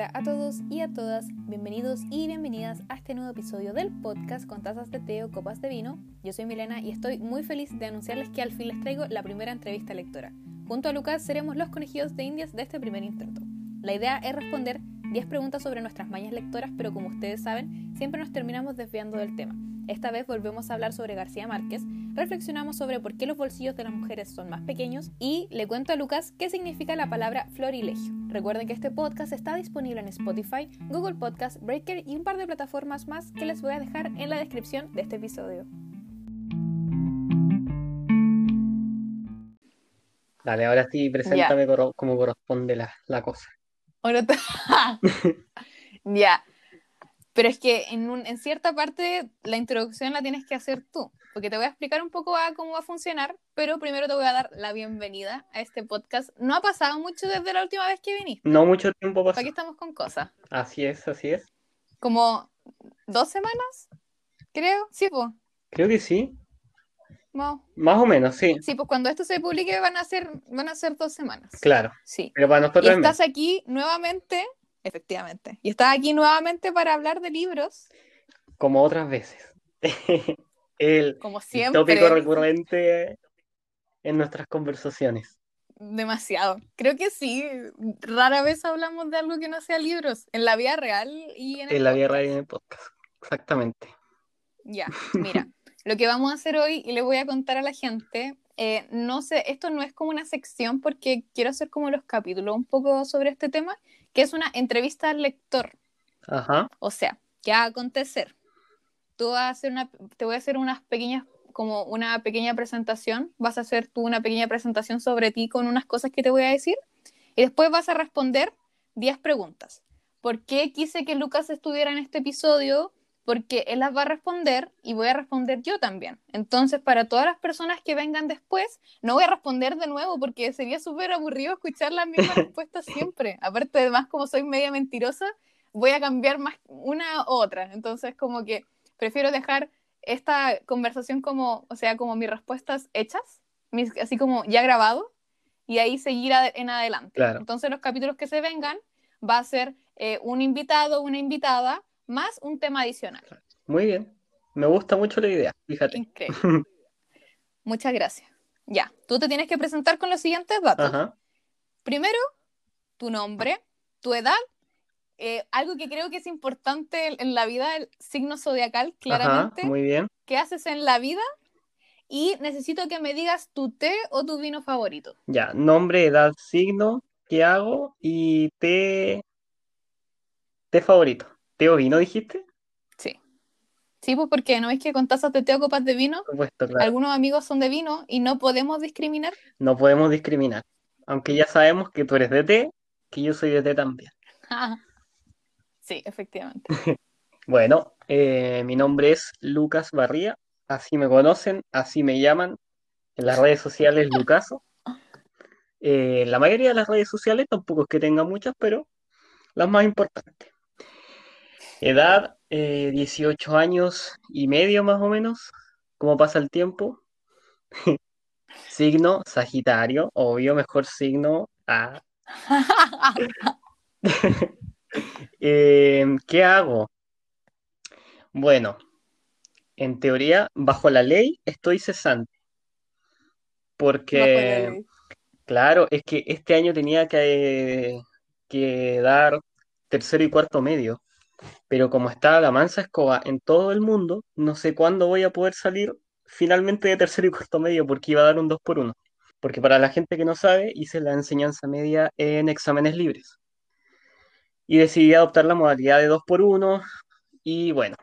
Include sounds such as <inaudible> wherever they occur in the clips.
Hola a todos y a todas, bienvenidos y bienvenidas a este nuevo episodio del podcast con tazas de té o copas de vino. Yo soy Milena y estoy muy feliz de anunciarles que al fin les traigo la primera entrevista lectora. Junto a Lucas seremos los conejillos de indias de este primer intento. La idea es responder 10 preguntas sobre nuestras mañas lectoras, pero como ustedes saben, siempre nos terminamos desviando del tema. Esta vez volvemos a hablar sobre García Márquez, reflexionamos sobre por qué los bolsillos de las mujeres son más pequeños y le cuento a Lucas qué significa la palabra florilegio. Recuerden que este podcast está disponible en Spotify, Google Podcast, Breaker y un par de plataformas más que les voy a dejar en la descripción de este episodio. Dale, ahora sí, preséntame como corresponde la, la cosa. <laughs> ya. Pero es que en, un, en cierta parte la introducción la tienes que hacer tú, porque te voy a explicar un poco a cómo va a funcionar, pero primero te voy a dar la bienvenida a este podcast. No ha pasado mucho desde la última vez que viniste. No mucho tiempo pasó. Aquí estamos con cosas. Así es, así es. Como dos semanas, creo. Sí, pues. Creo que sí. Más o menos, sí. Sí, pues cuando esto se publique van a ser, van a ser dos semanas. Claro. Sí. Pero para nosotros y estás aquí nuevamente Efectivamente. Y estás aquí nuevamente para hablar de libros. Como otras veces. <laughs> el, Como siempre. tópico recurrente en nuestras conversaciones. Demasiado. Creo que sí. Rara vez hablamos de algo que no sea libros. En la vida real y en el En la vida real y en el podcast. Exactamente. Ya, <laughs> mira. lo que vamos a hacer hoy y le voy a contar a la gente eh, no sé, esto no es como una sección porque quiero hacer como los capítulos un poco sobre este tema, que es una entrevista al lector. Ajá. O sea, ¿qué va a acontecer? Tú vas a hacer una, te voy a hacer unas pequeñas, como una pequeña presentación, vas a hacer tú una pequeña presentación sobre ti con unas cosas que te voy a decir y después vas a responder 10 preguntas. ¿Por qué quise que Lucas estuviera en este episodio? porque él las va a responder y voy a responder yo también. Entonces, para todas las personas que vengan después, no voy a responder de nuevo porque sería súper aburrido escuchar las mismas <laughs> respuestas siempre. Aparte, además, como soy media mentirosa, voy a cambiar más una u otra. Entonces, como que prefiero dejar esta conversación como, o sea, como mis respuestas hechas, así como ya grabado, y ahí seguir en adelante. Entonces, los capítulos que se vengan va a ser eh, un invitado, una invitada, más un tema adicional. Muy bien. Me gusta mucho la idea, fíjate. Increíble. <laughs> Muchas gracias. Ya, tú te tienes que presentar con los siguientes datos. Primero, tu nombre, tu edad, eh, algo que creo que es importante en la vida, el signo zodiacal, claramente. muy bien. ¿Qué haces en la vida? Y necesito que me digas tu té o tu vino favorito. Ya, nombre, edad, signo, qué hago y té, té favorito. ¿Té o vino dijiste? Sí. Sí, pues porque no es que con tazas de té o copas de vino, algunos amigos son de vino y no podemos discriminar. No podemos discriminar. Aunque ya sabemos que tú eres de té, que yo soy de té también. <laughs> sí, efectivamente. <laughs> bueno, eh, mi nombre es Lucas Barría, así me conocen, así me llaman en las redes sociales Lucaso. Eh, la mayoría de las redes sociales tampoco es que tenga muchas, pero las más importantes. Edad, 18 eh, años y medio más o menos. ¿Cómo pasa el tiempo? <laughs> signo, Sagitario, obvio, mejor signo. Ah. <laughs> Em, ¿Qué hago? Bueno, en teoría, bajo la ley estoy cesante. Porque, claro, es que este año tenía que, que dar tercero y cuarto medio pero como está la mansa escoba en todo el mundo, no sé cuándo voy a poder salir finalmente de tercero y cuarto medio porque iba a dar un 2 por 1 Porque para la gente que no sabe, hice la enseñanza media en exámenes libres. Y decidí adoptar la modalidad de 2 por 1 y bueno,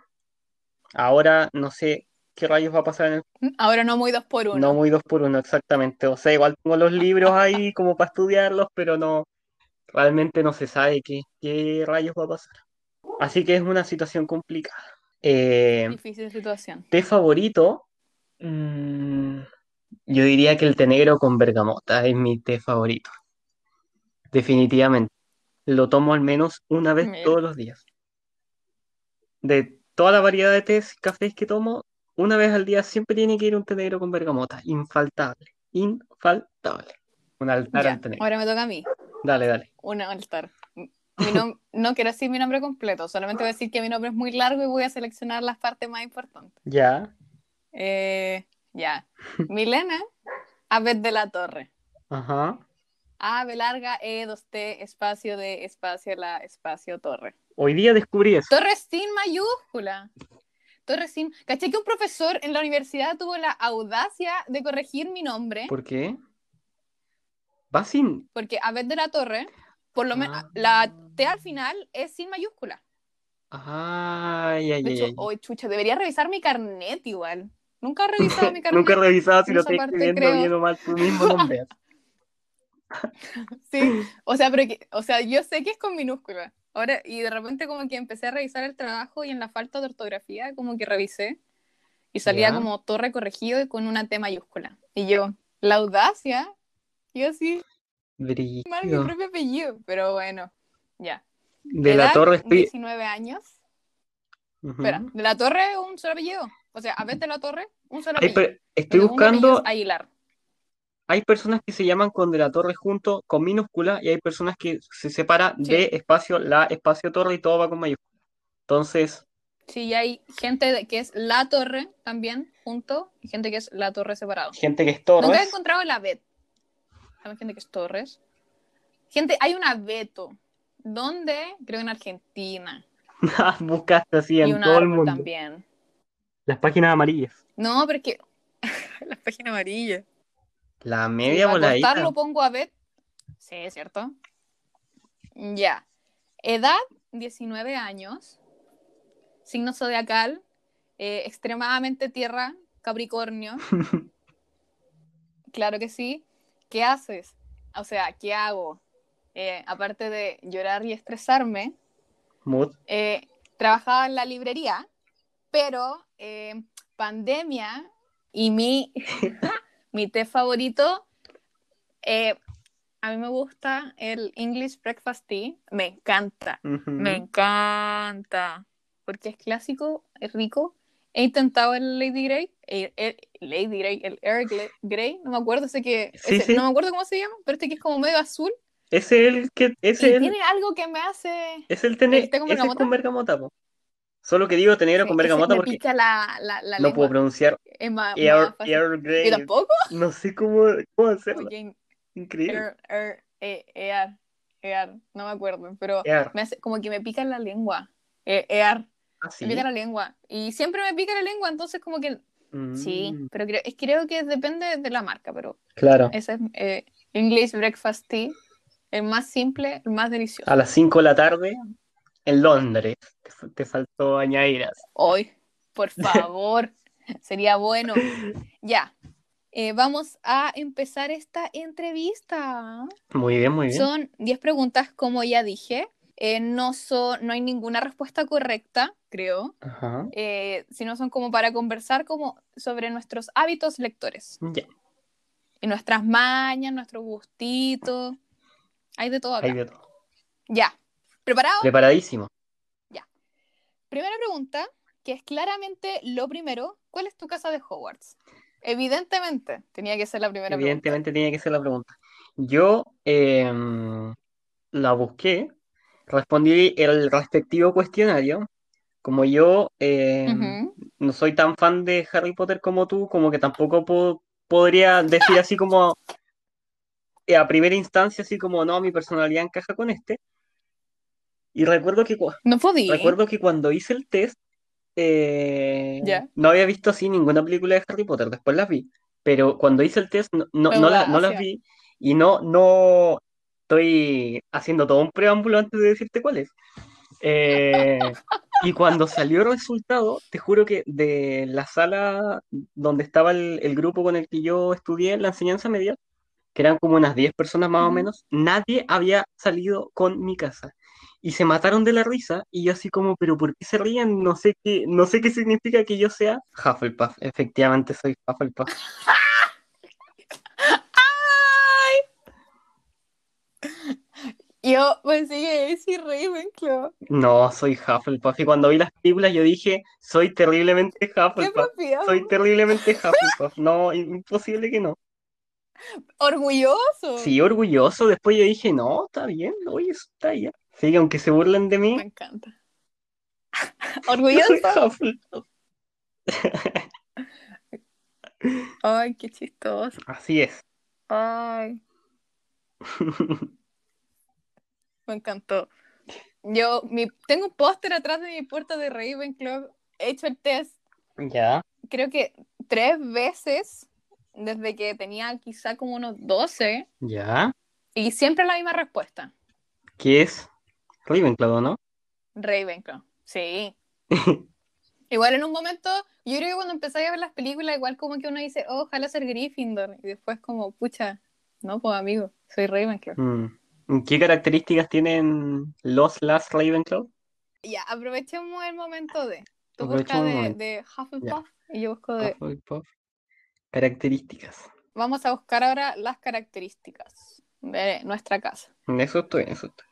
ahora no sé qué rayos va a pasar en el... Mm, ahora no muy 2 por 1 No muy 2 por 1 exactamente. O sea, igual tengo los libros ahí <laughs> como para estudiarlos, pero no, realmente no se sabe qué, qué rayos va a pasar. Así que es una situación complicada. Eh, Difícil situación. Té favorito, mm, yo diría que el té negro con bergamota es mi té favorito. Definitivamente. Lo tomo al menos una vez todos los días. De toda la variedad de tés, cafés que tomo, una vez al día siempre tiene que ir un té negro con bergamota. Infaltable. Infaltable. Un altar al té negro. Ahora me toca a mí. Dale, dale. Un altar. Mi <laughs> no quiero decir mi nombre completo, solamente voy a decir que mi nombre es muy largo y voy a seleccionar las partes más importantes. Ya. Eh, ya. Milena Abed de la Torre. Ajá. A, B larga, E, 2T, espacio de, espacio la, espacio torre. Hoy día descubrí eso. Torre sin mayúscula. Torre sin. ¿Caché que un profesor en la universidad tuvo la audacia de corregir mi nombre? ¿Por qué? Va sin. Porque Abed de la Torre, por lo menos, Ah. la T al final es sin mayúscula. Ay, ay, De ay, hecho, ay. chucha, debería revisar mi carnet igual. Nunca he revisado <laughs> mi carnet. Nunca he revisado si lo estoy escribiendo bien o mal tú mismo nombre. Sí, o sea, pero que, o sea, yo sé que es con minúscula. Ahora, y de repente como que empecé a revisar el trabajo y en la falta de ortografía como que revisé y salía Ya. como torre corregido y con una T mayúscula. Y yo, la audacia, yo sí, mal mi propio apellido, pero bueno, ya. De la Edad, Torre estoy. 19 años. Ujú. Espera, de la torre un solo apellido. O sea, a de la torre, un solo apellido. per- Estoy El segundo apellido buscando. Aguilar. Hay personas que se llaman con de la Torre junto con minúscula y hay personas que se separa Sí. de espacio la espacio Torre y todo va con mayúscula. Entonces, Sí, y hay gente que es la torre también, junto, y gente que es la torre separado. gente que es Nunca he Torres. encontrado la Bet. Hay gente que es Torres. Gente, hay una Beto. ¿Dónde? Creo en Argentina. <laughs> Buscaste así y en una todo el mundo. también. Las páginas amarillas. No, pero es que. <laughs> la página amarilla. La media para voladita. cortarlo pongo a Bet. Sí, es cierto. Ya. Edad, 19 años. Signo zodiacal. eh, extremadamente tierra, Capricornio. <laughs> Claro que sí. ¿Qué haces? O sea, ¿qué hago? Eh, aparte de llorar y estresarme, Mood. eh, trabajaba en la librería, pero pandemia y mi, <laughs> mi té favorito, eh, a mí me gusta el English Breakfast Tea, me encanta, me encanta, porque es clásico, es rico. He intentado el Lady Grey, el, el- Lady Grey, el Gla- Grey, no me acuerdo, sé que, Sí, ese- sí. no me acuerdo cómo se llama, pero este que es como medio azul. Ese es el que. Y Ese es el, tiene algo que me hace... es el tener. ¿el té con bergamota? con bergamota, po. Solo que digo tener con bergamota me porque pica la, la, la no puedo pronunciar Es más, Air, más. Air Grey. ¿Yo tampoco? No sé cómo, cómo hacerlo. Increíble. Air, Air, eh, Ear, Ear, no me acuerdo, pero Air. me hace, como que me pica la lengua. Eh, Ear, Así. me pica la lengua. Y siempre me pica la lengua, entonces como que sí, Mm, pero creo, es, creo que depende de la marca, pero Claro. ese es eh, English Breakfast Tea, el más simple, el más delicioso. A las 5 de la tarde en Londres. Te, fa- te faltó añadir. así. Hoy, por <laughs> favor, sería bueno. <laughs> Ya, eh, vamos a empezar esta entrevista. Muy bien, muy bien. Son 10 preguntas, como ya dije. Eh, no, son, no hay ninguna respuesta correcta, creo, Ajá. eh, sino son como para conversar como sobre nuestros hábitos lectores Ya, y nuestras mañas, nuestros gustitos. Hay de todo acá. hay de todo. Ya, ¿preparado? Preparadísimo. Primera pregunta, que es claramente lo primero. ¿Cuál es tu casa de Hogwarts? Evidentemente, tenía que ser la primera Evidentemente tiene que ser la pregunta. Yo em, la busqué, respondí el respectivo cuestionario. Como yo em, pregunta. No soy tan fan de Harry Potter como tú, como que tampoco po- podría decir así como eh, a primera instancia, así como no, mi personalidad encaja con este. Y recuerdo que, No podía. recuerdo que cuando hice el test, eh, Ya. no había visto así ninguna película de Harry Potter, después las vi. Pero cuando hice el test no, no, no, la- no las vi y no, no estoy haciendo todo un preámbulo antes de decirte cuáles. Eh, y cuando salió el resultado, te juro que de la sala donde estaba el, el grupo con el que yo estudié la enseñanza media, que eran como unas 10 personas más o menos, nadie había salido con mi casa. Y se mataron de la risa, y yo así como, pero ¿por qué se ríen? No sé qué, no sé qué significa que yo sea Hufflepuff. Efectivamente soy Hufflepuff. Yo pensé que decir Ravenclaw. No, soy Hufflepuff. Y cuando vi las películas yo dije, soy terriblemente Qué Hufflepuff. propiedad. Soy terriblemente Hufflepuff. No, imposible que no. Orgulloso. Sí, orgulloso. Después yo dije, no, está bien, oye, está bien. Sí, aunque se burlen de Me mí, encanta. <laughs> soy ¿Orgulloso? Ay, qué chistoso. Así es. Ay, <laughs> me encantó. Yo mi, tengo un póster atrás de mi puerta de Ravenclaw. He hecho el test, Ya, creo que tres veces desde que tenía quizá como unos 12 ya. y siempre la misma respuesta. ¿Qué es? Ravenclaw, ¿no? Ravenclaw. Sí. <laughs> Igual en un momento, yo creo que cuando empecé a ver las películas, igual como que uno dice, oh, ojalá ser Gryffindor. Y después como, pucha, no, pues amigo, soy Ravenclaw. Mm. ¿Qué características tienen los las Ravenclaw? Ya, aprovechemos el momento de. Tú buscas de, de Hufflepuff y yo busco de. Hufflepuff. Características. Vamos a buscar ahora las características de nuestra casa. En eso estoy, en eso estoy.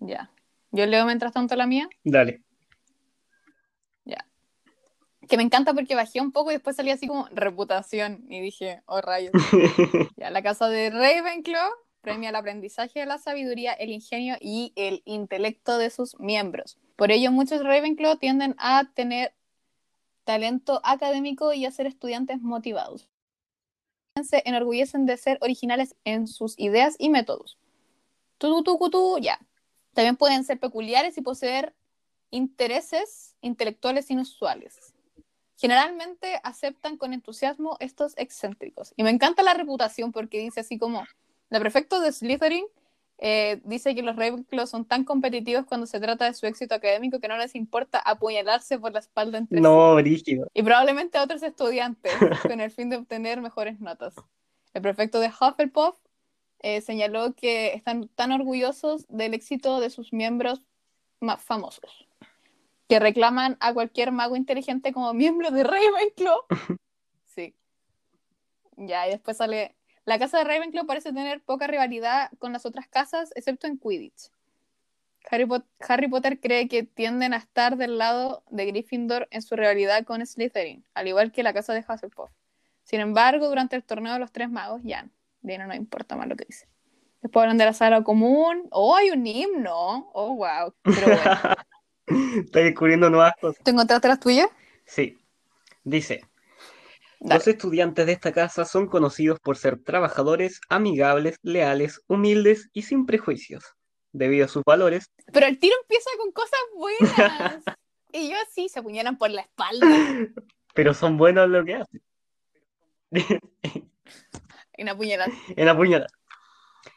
Ya. Yo leo mientras tanto la mía. Dale. Que me encanta porque bajé un poco y después salía así como reputación. Y dije, oh rayos. <laughs> Ya, la casa de Ravenclaw premia el aprendizaje de la sabiduría, el ingenio y el intelecto de sus miembros. Por ello, muchos Ravenclaw tienden a tener talento académico y a ser estudiantes motivados. Se enorgullecen de ser originales en sus ideas y métodos. Tú, tú, tú, tú, ya. También pueden ser peculiares y poseer intereses intelectuales inusuales. Generalmente aceptan con entusiasmo estos excéntricos. Y me encanta la reputación porque dice así como, la prefecto de Slytherin eh, dice que los Ravenclaw son tan competitivos cuando se trata de su éxito académico que no les importa apuñalarse por la espalda entre sí. No, brígido. Y probablemente a otros estudiantes <laughs> con el fin de obtener mejores notas. El prefecto de Hufflepuff eh, señaló que están tan orgullosos del éxito de sus miembros más famosos, que reclaman a cualquier mago inteligente como miembro de Ravenclaw. <laughs> Sí. Ya, y después sale... La casa de Ravenclaw parece tener poca rivalidad con las otras casas, excepto en Quidditch. Harry, Pot- Harry Potter cree que tienden a estar del lado de Gryffindor en su rivalidad con Slytherin, al igual que la casa de Hufflepuff. Sin embargo, durante el torneo de los tres magos, ya, de no, no importa más lo que dice. Después hablan de la sala común. ¡Oh, hay un himno! ¡Oh, wow! Pero bueno. <laughs> Estás descubriendo nuevas cosas. ¿Te encontraste las tuyas? Sí. Dice, Dale. los estudiantes de esta casa son conocidos por ser trabajadores, amigables, leales, humildes y sin prejuicios. Debido a sus valores, Pero el tiro empieza con cosas buenas. <laughs> y yo así, se apuñalan por la espalda. pero son buenos en lo que hacen. <laughs> En apuñalar. <laughs> En apuñalar.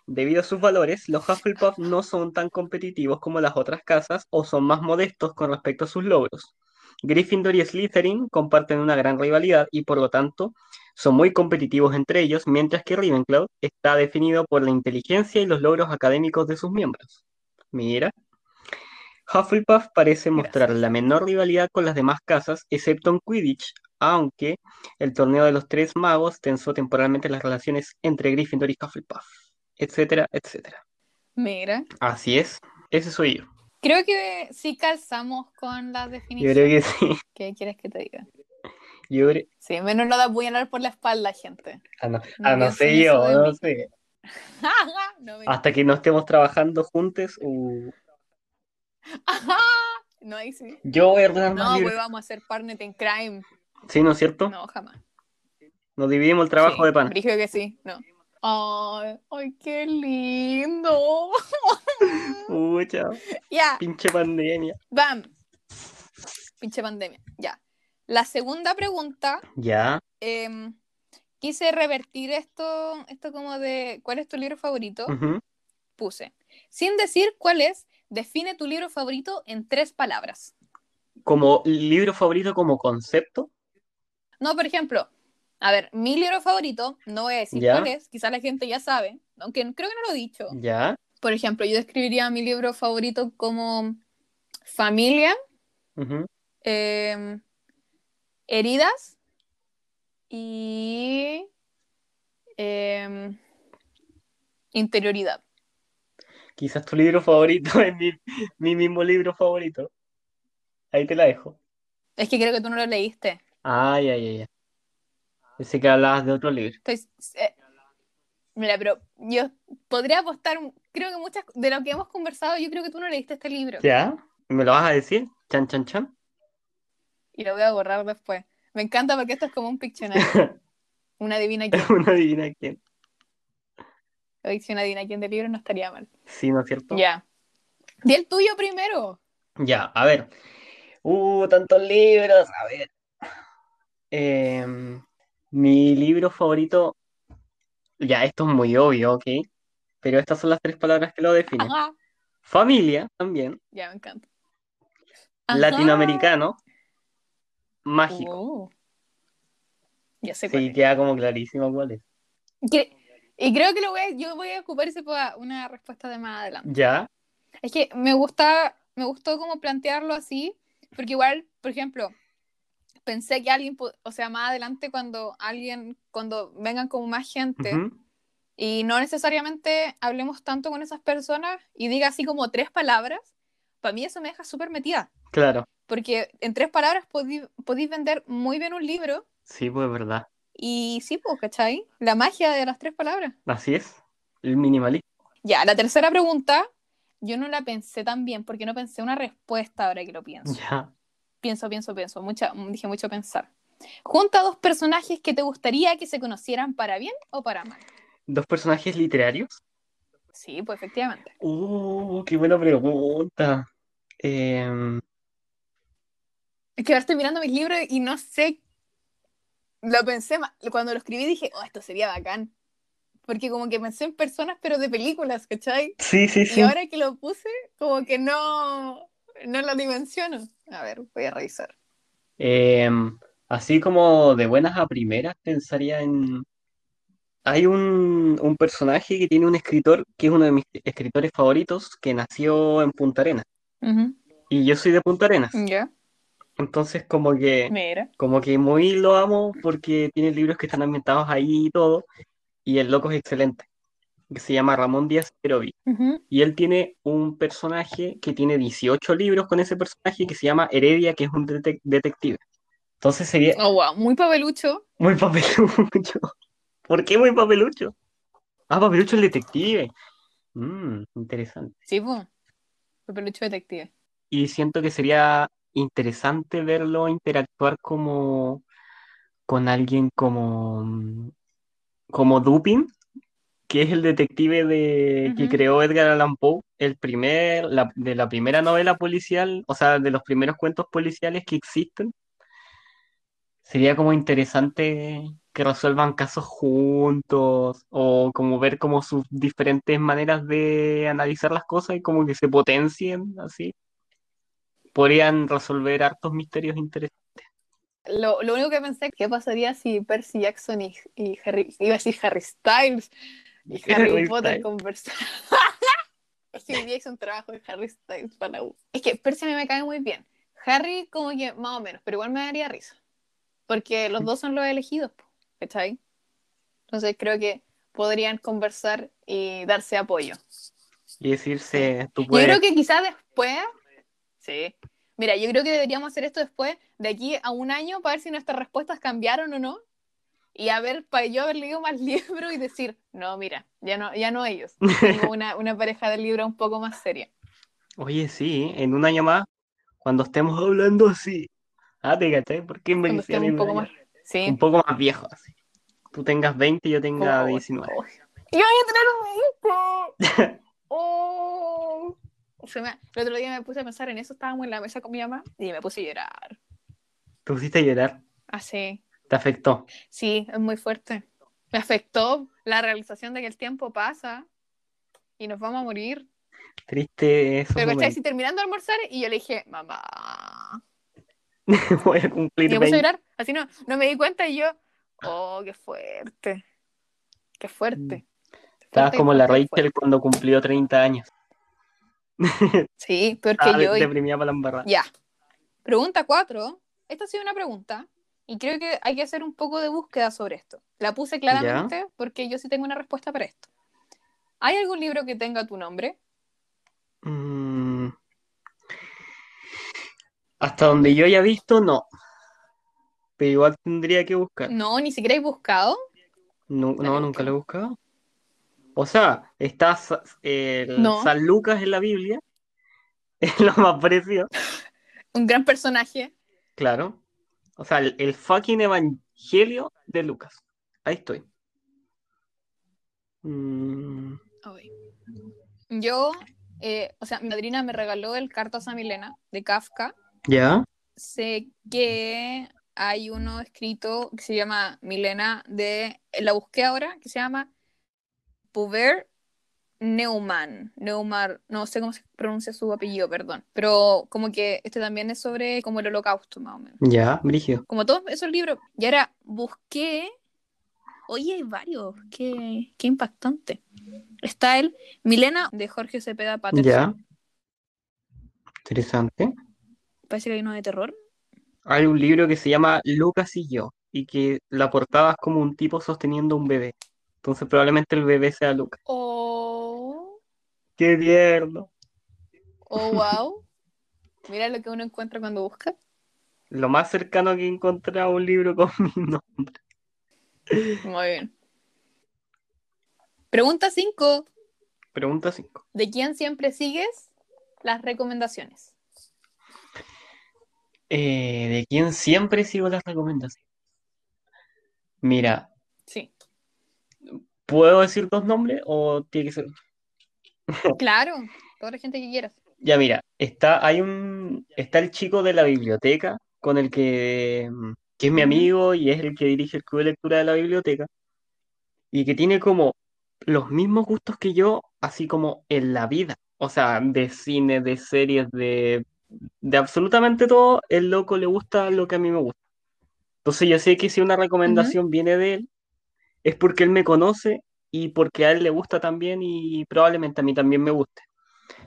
Debido a sus valores, los Hufflepuff no son tan competitivos como las otras casas o son más modestos con respecto a sus logros. Gryffindor y Slytherin comparten una gran rivalidad y por lo tanto son muy competitivos entre ellos, mientras que Ravenclaw está definido por la inteligencia y los logros académicos de sus miembros. Mira. Hufflepuff parece mostrar Gracias. la menor rivalidad con las demás casas, excepto en Quidditch, aunque el torneo de los tres magos tensó temporalmente las relaciones entre Gryffindor y Hufflepuff, etcétera, etcétera. Mira. Así es, ese soy yo. Creo que sí calzamos con las Yo definiciones. creo que sí. <laughs> ¿Qué quieres que te diga? Yo creo... Sí, menos lo de apuñalar por la espalda, gente. Ah, no, No ah, no sé yo, no sé. <laughs> no, me- Hasta que no estemos trabajando juntos, uh, <laughs> Ajá. No, ahí sí. yo voy a ordenar No, pues vamos a hacer partner in crime. Sí, ¿no es cierto? No, jamás. Nos dividimos el trabajo Sí, de pan. brígido que sí, no. Ay, ay, qué lindo. Pucha, <laughs> ya, pinche pandemia. bam. Pinche pandemia, ya. La segunda pregunta, Ya, em, quise revertir esto, esto como de, ¿cuál es tu libro favorito? Puse, sin decir cuál es, define tu libro favorito en tres palabras. Como libro favorito como concepto, No, por ejemplo, a ver, mi libro favorito, no voy a decir Ya. cuál es, quizás la gente ya sabe, aunque creo que no lo he dicho. ya, Por ejemplo, yo describiría mi libro favorito como familia, eh, heridas y eh, interioridad. Quizás tu libro favorito <laughs> es mi, mi mismo libro favorito. Ahí te la dejo. Es que creo que tú no lo leíste. Ay, ay, ay, ay. Pensé que hablabas de otro libro. Estoy, eh, mira, pero yo podría apostar creo que muchas de lo que hemos conversado, yo creo que tú no leíste este libro. ¿Ya? ¿Me lo vas a decir? Chan, chan, chan. Y lo voy a borrar después. Me encanta porque esto es como un <laughs> Pictionary. Una divina <laughs> quién. Una adivina quién. Hoy si una adivina quién del libro no estaría mal. Sí, ¿no es cierto? Ya. Di el tuyo primero. Ya, a ver. Uh, tantos libros. A ver. Em, mi libro favorito. Ya, esto es muy obvio, ¿ok? Pero estas son las tres palabras que lo definen. Ajá. Familia, también. Ya, me encanta. Ajá. Latinoamericano. Mágico. Oh. Ya sé cuál Sí, es. queda como clarísimo cuál es. Y creo que lo voy a- yo voy a ocupar ese para una respuesta de más adelante. ¿Ya? Es que me gusta, me gustó como plantearlo así, porque igual, por ejemplo, pensé que alguien, o sea, más adelante cuando alguien, cuando vengan como más gente y no necesariamente hablemos tanto con esas personas y diga así como tres palabras, para mí eso me deja súper metida, Claro. porque en tres palabras podéis vender muy bien un libro Sí, pues verdad. y sí, pues, ¿cachai? La magia de las tres palabras. Así es. El minimalismo. Ya, la tercera pregunta, yo no la pensé tan bien porque no pensé una respuesta ahora que lo pienso. Ya. Pienso, pienso, pienso. Mucha, dije mucho pensar. Junta dos personajes que te gustaría que se conocieran para bien o para mal. ¿Dos personajes literarios? Sí, pues efectivamente. Uh, qué buena pregunta. Em, Es que ahora estoy mirando mis libros y no sé. Lo pensé Cuando lo escribí dije, oh, esto sería bacán. Porque como que pensé en personas, pero de películas, ¿cachai? sí, sí, Y sí. ahora que lo puse, como que no, no lo dimensiono. A ver, voy a revisar. Em, así como de buenas a primeras, pensaría en... Hay un, un personaje que tiene un escritor que es uno de mis escritores favoritos que nació en Punta Arenas. Y yo soy de Punta Arenas. Ya, Entonces como que, mira. como que muy lo amo porque tiene libros que están ambientados ahí y todo. Y el loco es excelente. Que se llama Ramón Díaz Perovi. Y él tiene un personaje que tiene 18 libros con ese personaje que se llama Heredia, que es un dete- detective. Entonces sería Oh, wow, muy papelucho. muy papelucho. <laughs> ¿Por qué muy papelucho? Ah, papelucho el detective. Mm, interesante. Sí, pues. Papelucho detective. Y siento que sería interesante verlo interactuar como con alguien como, mm, como Dupin, que es el detective de, que creó Edgar Allan Poe, el primer, la- de la primera novela policial, o sea, de los primeros cuentos policiales que existen. Sería como interesante que resuelvan casos juntos, o como ver como sus diferentes maneras de analizar las cosas y como que se potencien, así. Podrían resolver hartos misterios interesantes. Lo, lo único que pensé, ¿qué pasaría si Percy Jackson y, y Harry, iba a decir Harry Styles <laughs> y Harry Potter Styles. conversaran? <laughs> es que hoy día hice un trabajo de Harry Styles para la U. Es que Percy a mí me cae muy bien. Harry como que más o menos, pero igual me daría risa. Porque los dos son los elegidos, ¿cachai? Entonces creo que podrían conversar y darse apoyo. Y decirse, tú Yo puedes. creo que quizás después, sí. Mira, yo creo que deberíamos hacer esto después, de aquí a un año, para ver si nuestras respuestas cambiaron o no. Y a ver, para yo haber leído más <laughs> libros y decir, no, mira, ya no, ya no ellos. Tengo <laughs> una, una pareja de libros un poco más seria. Oye, sí, en un año más, cuando estemos hablando así. Ah, te caché, ¿por qué envejecí estemos un poco más. Sí. Un poco más viejo, así. Tú tengas 20 y yo tenga Oh, 19. oh. ¡Y voy a tener 20! ¡Oh! Se me- el otro día me puse a pensar en eso, estábamos en la mesa con mi mamá y me puse a llorar. Te pusiste a llorar, Así. Te afectó. Sí, es muy fuerte. Me afectó la realización de que el tiempo pasa y nos vamos a morir. Triste esos Pero, ¿cachai? Si terminando de almorzar y yo le dije, mamá. <laughs> Voy a Y cumplir me puse a 20. llorar. Así no, no me di cuenta y yo, oh, qué fuerte. Qué fuerte. Estabas Fuerte, como la Rachel fuerte. cuando cumplió 30 años. <laughs> Sí, peor que Ah, yo. y- deprimida para la embarrada. Ya. Pregunta 4. Esta ha sido una pregunta y creo que hay que hacer un poco de búsqueda sobre esto. La puse claramente porque yo sí tengo una respuesta para esto. ¿Hay algún libro que tenga tu nombre? Mm. Hasta donde yo haya visto, no. Pero igual tendría que buscar. No, ni siquiera he buscado. No, nunca lo he buscado. O sea, está Sa- el No. San Lucas en la Biblia, <laughs> es lo más parecido, <laughs> Un gran personaje. claro. O sea, el, el fucking Evangelio de Lucas. Ahí estoy. Mm. Yo, eh, o sea, mi madrina me regaló el Cartas a Milena de Kafka. ¿Ya? Sé que hay uno escrito que se llama Milena de. La busqué ahora, que se llama Puber Neumann. Neumar, no sé cómo se pronuncia su apellido, perdón. Pero como que este también es sobre como el holocausto, más o menos. Ya, Brigio. Como todos esos libros. Y ahora busqué. Oye, hay varios. Qué, qué impactante. Está el Milena de Jorge Cepeda Patterson. Ya. Interesante. Parece que hay uno de terror. Hay un libro que se llama Lucas y yo, y que la portada es como un tipo sosteniendo un bebé. Entonces probablemente el bebé sea Lucas. Oh, ¡Qué tierno! oh, wow. Mira lo que uno encuentra cuando busca. Lo más cercano que he encontrado a un libro con mi nombre. Muy bien. Pregunta 5. Pregunta 5. ¿De quién siempre sigues las recomendaciones? Eh, ¿de quién siempre sigo las recomendaciones? Mira, Sí. ¿puedo decir dos nombres o tiene que ser Claro, toda la gente que quieras. Ya mira, está, hay un, está el chico de la biblioteca con el que, que es mi amigo y es el que dirige el club de lectura de la biblioteca y que tiene como los mismos gustos que yo, así como en la vida, o sea, de cine, de series, de, de absolutamente todo, el loco le gusta lo que a mí me gusta. Entonces yo sé que si una recomendación viene de él, es porque él me conoce y porque a él le gusta también y probablemente a mí también me guste.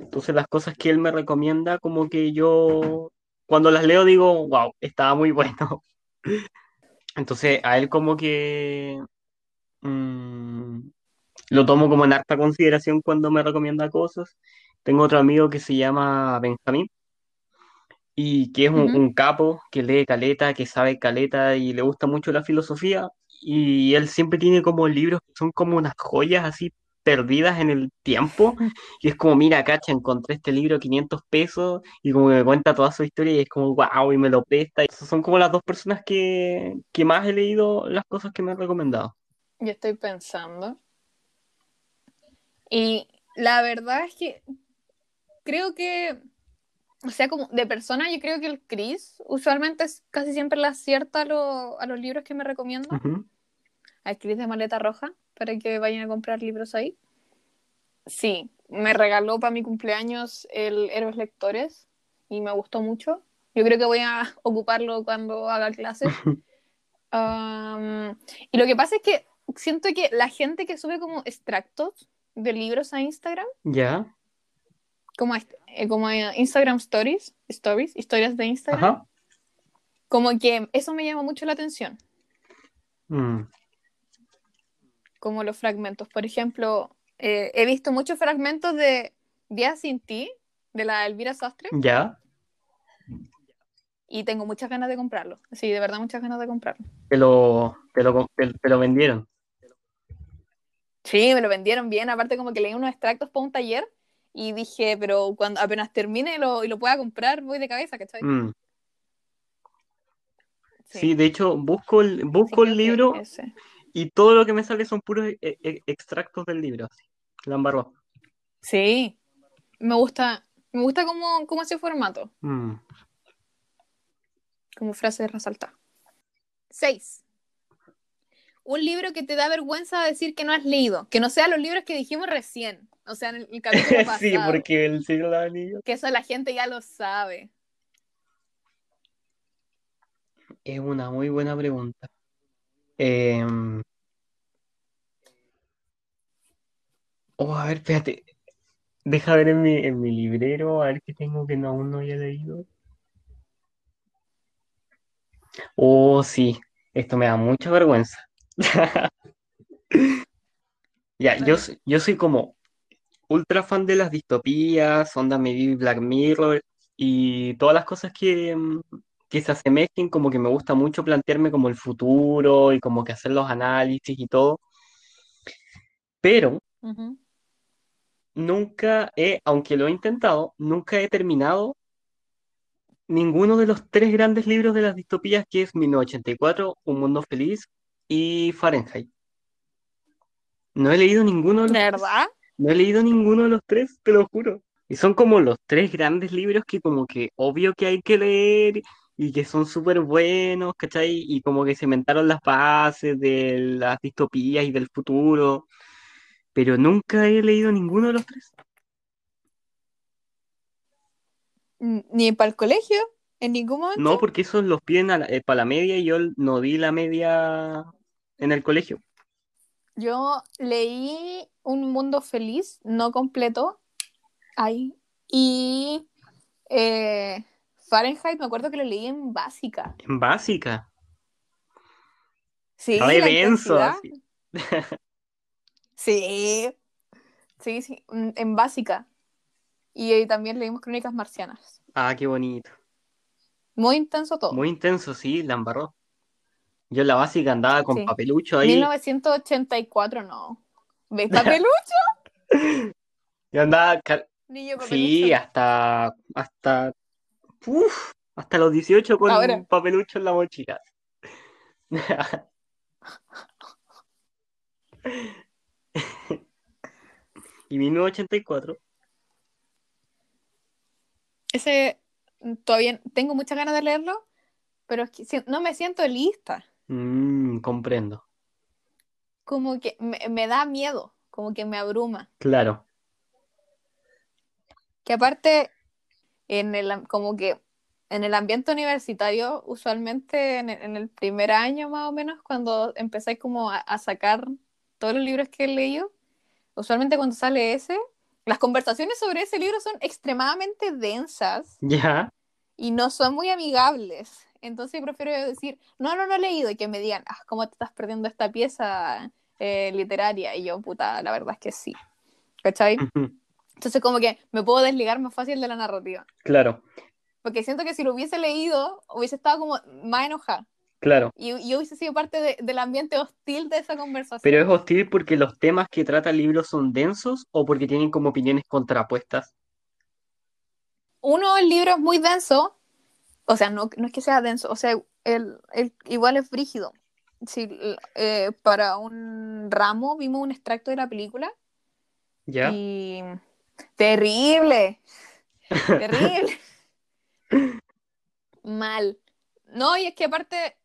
Entonces las cosas que él me recomienda, como que yo cuando las leo digo, wow, estaba muy <laughs> bueno. Entonces a él como que mm, lo tomo como en harta consideración cuando me recomienda cosas. Tengo otro amigo que se llama Benjamín y que es un, un capo, que lee caleta, que sabe caleta y le gusta mucho la filosofía. Y él siempre tiene como libros que son como unas joyas así perdidas en el tiempo. <laughs> Y es como, mira, cacha, encontré este libro 500 pesos y como que me cuenta toda su historia y es como, wow, y me lo presta. Y son como las dos personas que, que más he leído las cosas que me han recomendado. Yo estoy pensando. Y la verdad es que creo que, o sea, como de persona, yo creo que el Chris usualmente es casi siempre le acierta a, lo- a los libros que me recomienda. Ujú. Al Chris de Maleta Roja, para que vayan a comprar libros ahí. Sí, me regaló para mi cumpleaños el Héroes Lectores y me gustó mucho. Yo creo que voy a <laughs> ocuparlo cuando haga clases. <laughs> Um, y lo que pasa es que siento que la gente que sube como extractos de libros a Instagram, Ya, como, est- eh, como Instagram Stories, stories, historias de Instagram, ajá. como que eso me llama mucho la atención, Mm, como los fragmentos. Por ejemplo, eh, he visto muchos fragmentos de Días sin ti, de la Elvira Sastre, Ya, y tengo muchas ganas de comprarlo. Sí, de verdad, muchas ganas de comprarlo. te lo, te lo, te, te lo vendieron. Sí, me lo vendieron bien. Aparte, como que leí unos extractos para un taller y dije, pero cuando apenas termine y lo, y lo pueda comprar, voy de cabeza, ¿cachai? Mm. Sí, de hecho, busco el, Sí, busco el libro y todo lo que me sale son puros e- e- extractos del libro. La embarró. Sí, me gusta, me gusta como, como ese formato, Mm. como frase resaltada. Seis. Un libro que te da vergüenza decir que no has leído, que no sean los libros que dijimos recién, o sea, en el, el <laughs> capítulo pasado, Sí, porque el Señor de los Anillos que eso la gente ya lo sabe. es una muy buena pregunta. Em, oh, a ver, espérate. Deja ver en mi, en mi librero, a ver qué tengo que no, aún no haya leído. Oh, sí, esto me da mucha vergüenza. <laughs> Ya, yo, yo soy como ultra fan de las distopías, onda me vi Black Mirror y todas las cosas que, mm, que se asemejen, como que me gusta mucho plantearme como el futuro y como que hacer los análisis y todo. Pero. Nunca he, aunque lo he intentado, nunca he terminado ninguno de los tres grandes libros de las distopías que es 1984, Un Mundo Feliz y Fahrenheit. No he leído ninguno de los ¿De tres. No he leído ninguno de los tres, te lo juro. Y son como los tres grandes libros que como que obvio que hay que leer y que son súper buenos, ¿cachai? Y como que se inventaron las bases de las distopías y del futuro, pero nunca he leído ninguno de los tres. Ni para el colegio, en ningún momento. No, porque esos los piden para la media y yo no di la media en el colegio. Yo leí Un Mundo Feliz, no completo, ahí. Y eh, Fahrenheit, me acuerdo que lo leí en básica. En básica. Sí, denso, así. <laughs> Sí, sí, sí, en básica. Y eh, también leímos Crónicas Marcianas. Ah, qué bonito. Muy intenso todo. Muy intenso, sí, la embarró. Yo en la básica andaba con Sí. papelucho ahí. 1984, no. ¿Ves <laughs> papelucho? Yo andaba, ca- Niño sí, papelucho. hasta, hasta, uf, hasta los 18 con Ahora. papelucho en la mochila. <laughs> Y 1984, Ese mm, todavía tengo muchas ganas de leerlo, pero es que no me siento lista. Mm, comprendo. Como que me, me da miedo, como que me abruma. Claro, Que aparte, en el, como que en el ambiente universitario, usualmente en el, en el primer año más o menos, cuando empezáis como a, a sacar todos los libros que he leído, usualmente cuando sale ese, las conversaciones sobre ese libro son extremadamente densas ya, y no son muy amigables. Entonces prefiero decir, no, no, no he leído y que me digan, ah, ¿cómo te estás perdiendo esta pieza eh, literaria? Y yo, puta, la verdad es que sí. ¿Cachai? Entonces como que me puedo desligar más fácil de la narrativa. claro, Porque siento que si lo hubiese leído, hubiese estado como más enojada. claro. Y, y hubiese sido parte de- del ambiente hostil de esa conversación. Pero es hostil porque los temas que trata el libro son densos o porque tienen como opiniones contrapuestas. Uno, el libro es muy denso. O sea, no, no es que sea denso. O sea, el, el- igual es frígido. Sí, eh, para un ramo vimos un extracto de la película ¿Ya? y terrible, <laughs> terrible, mal. No, y es que aparte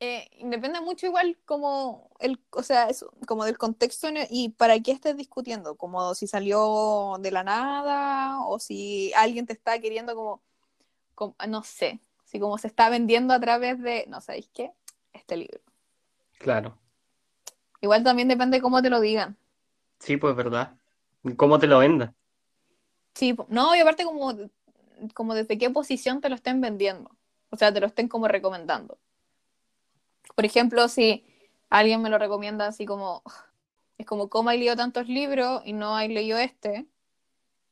eh, depende mucho igual como el, o sea, eso, como del contexto el- y para qué estés discutiendo, como si salió de la nada o si alguien te está queriendo como, como- no sé, si como se está vendiendo a través de, no sabéis qué, este libro. Claro. Igual también depende cómo te lo digan. Sí, pues verdad. ¿Cómo te lo vendan? Sí, no, y aparte como, como desde qué posición te lo estén vendiendo. O sea, te lo estén como recomendando. Por ejemplo, si alguien me lo recomienda así como, es como, ¿cómo hay leído tantos libros y no hay leído este?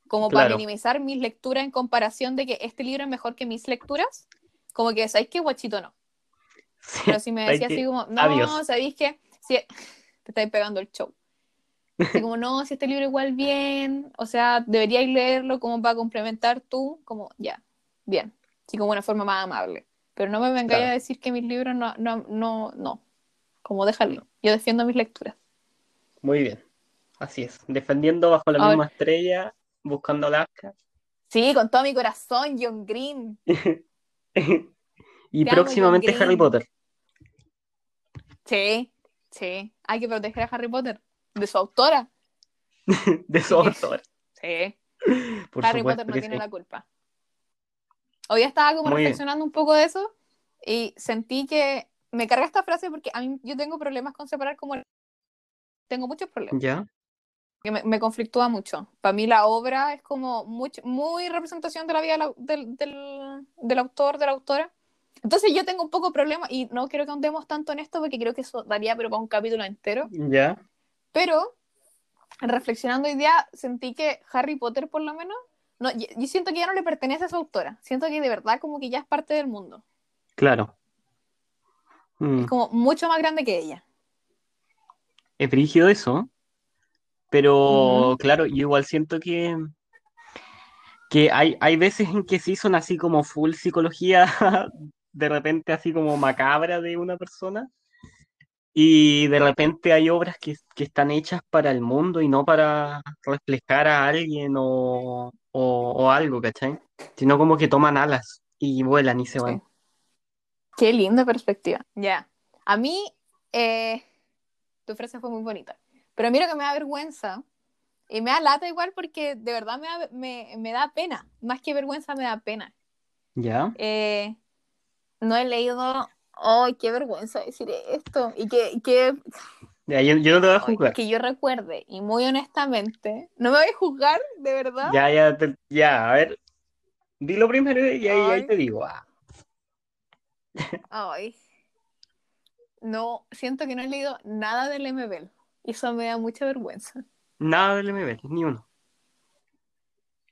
Como para Claro. minimizar mis lecturas en comparación de que este libro es mejor que mis lecturas. Como que, ¿sabéis qué guachito no? Pero si me decía que- así como, no, adiós. ¿sabéis qué? Si... <laughs> Te estáis pegando el show. Así como, no, si este libro igual bien, o sea, deberíais leerlo como para complementar tú, como, ya, bien. Así como una forma más amable. Pero no me vengáis Claro. a decir que mis libros no, no, no, no. Como déjalo. Yo defiendo mis lecturas. Muy bien. Así es. Defendiendo bajo la Ahora- misma estrella, buscando Alaska. Sí, con todo mi corazón, John Green. <laughs> y Te próximamente Harry. Potter. Sí, sí. Hay que proteger a Harry Potter. De su autora. <laughs> De su autor. Sí. Por Harry Potter no tiene sí. la culpa. Hoy estaba como Muy bien. reflexionando un poco de eso y sentí que me carga esta frase porque a mí yo tengo problemas con separar como tengo muchos problemas ¿Ya? Que me, me conflictúa mucho. Para mí la obra es como mucho, muy representación de la vida del, del, del autor, de la autora. Entonces yo tengo un poco problema y no quiero que andemos tanto en esto porque creo que eso daría pero para un capítulo entero. ¿Ya? Pero reflexionando hoy día, sentí que Harry Potter, por lo menos, no, yo, yo siento que ya no le pertenece a su autora. Siento que de verdad como que ya es parte del mundo. Claro. Mm, Es como mucho más grande que ella. Es brígido eso. Pero claro, yo igual siento que, que hay, hay veces en que sí son así como full psicología, <laughs> de repente así como macabra de una persona, y de repente hay obras que, que están hechas para el mundo y no para reflejar a alguien o, o, o algo, ¿cachai? Sino como que toman alas y vuelan y se van. Sí. Qué linda perspectiva. Ya. A mí, eh, tu frase fue muy bonita. Pero a mí lo que me da vergüenza, y me da lata igual porque de verdad me da, me, me da pena. Más que vergüenza, me da pena. ¿Ya? Eh, no he leído. ¡Ay, qué vergüenza decir esto! Y que, que, Ya, yo, yo no te voy a juzgar. que yo recuerde, y muy honestamente, no me voy a juzgar, de verdad. Ya, ya, te- ya, a ver. Dilo primero y ahí, ahí te digo. ah. Ay. No, siento que no he leído nada del MBL. Y eso me da mucha vergüenza. Nada del MBL, ni uno.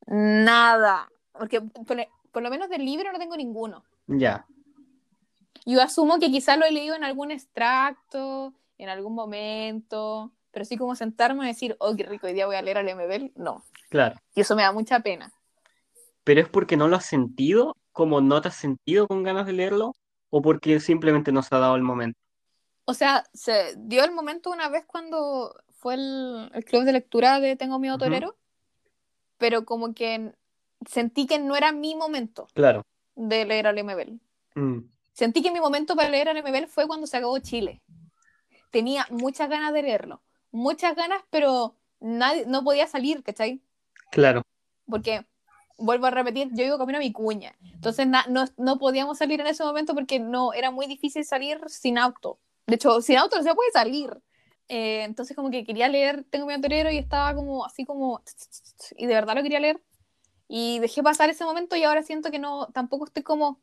Nada. Porque por, por lo menos del libro no tengo ninguno. Ya. Yo asumo que quizás lo he leído en algún extracto, en algún momento, pero así como sentarme a decir, oh, qué rico, hoy día voy a leer al MBL, no. Claro. Y eso me da mucha pena. ¿Pero es porque no lo has sentido? ¿Como no te has sentido con ganas de leerlo? ¿O porque simplemente no se ha dado el momento? O sea, se dio el momento una vez cuando fue el, el club de lectura de Tengo Miedo. Torero, pero como que sentí que no era mi momento Claro. de leer al MBL. Mm, Sentí que mi momento para leer al MBL fue cuando se acabó Chile. Tenía muchas ganas de leerlo, muchas ganas, pero nadie, no podía salir, ¿cachai? claro. Porque, vuelvo a repetir, yo iba camino a mi cuña. Entonces na- no, no podíamos salir en ese momento porque no era muy difícil salir sin auto. De hecho, sin auto no se puede salir. Eh, entonces como que quería leer Tengo mi torero y estaba como así como... Y de verdad lo quería leer. Y dejé pasar ese momento y ahora siento que no, tampoco estoy como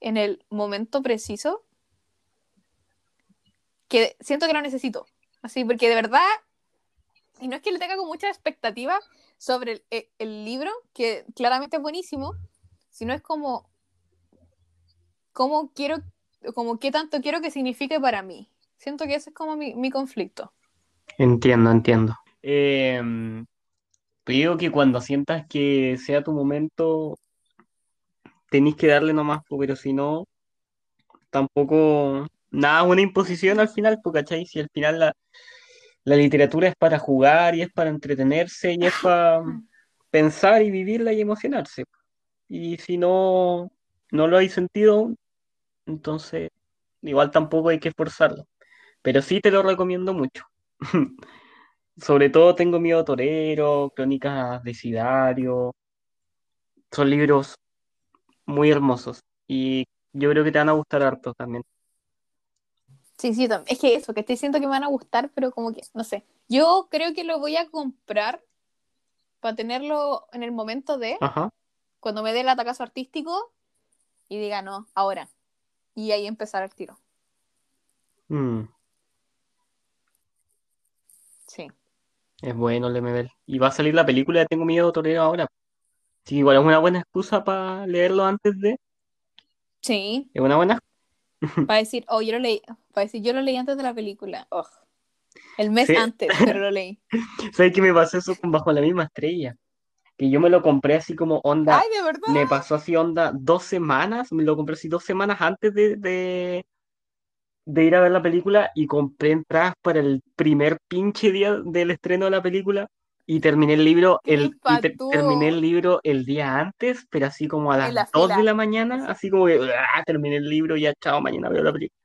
en el momento preciso. Que siento que lo necesito. Así, porque de verdad, y no es que le tenga con mucha expectativa sobre el, el- el libro, que claramente es buenísimo, sino es como, cómo quiero, como qué tanto quiero que signifique para mí. Siento que ese es como mi, mi conflicto. Entiendo, entiendo. Eh, te digo que cuando sientas que sea tu momento, tenés que darle nomás, pero si no, tampoco, nada, es una imposición al final, ¿cachai? Si al final la, la literatura es para jugar y es para entretenerse y es para <laughs> pensar y vivirla y emocionarse. Y si no, no lo hay sentido aún, entonces igual tampoco hay que esforzarlo. Pero sí te lo recomiendo mucho. <laughs> Sobre todo Tengo Miedo Torero, Crónicas de Sidario. Son libros muy hermosos y yo creo que te van a gustar harto también. Sí, sí, es que eso, que estoy siento que me van a gustar, pero como que, no sé. Yo creo que lo voy a comprar para tenerlo en el momento de, Ajá. cuando me dé el atacazo artístico y diga, no, ahora. Y ahí empezar el tiro. Mm, Sí. es bueno el MBL. Y va a salir la película de Tengo Miedo Torero ahora. Sí, igual es una buena excusa para leerlo antes de. Sí, Es una buena. <laughs> para decir, oh, yo lo leí, para decir, yo lo leí antes de la película. Oh. El mes Sí. antes, pero lo leí. <laughs> ¿Sabes qué me pasó eso con Bajo la misma estrella? Que yo me lo compré así como onda. Ay, de verdad. Me pasó así onda dos semanas, me lo compré así dos semanas antes de, de, de ir a ver la película y compré entradas para el primer pinche día del estreno de la película y terminé el libro el, y ter- terminé el libro el día antes, pero así como a las la 2 de fila. la mañana, así como que ¡ah! terminé el libro, ya chao, mañana veo la película.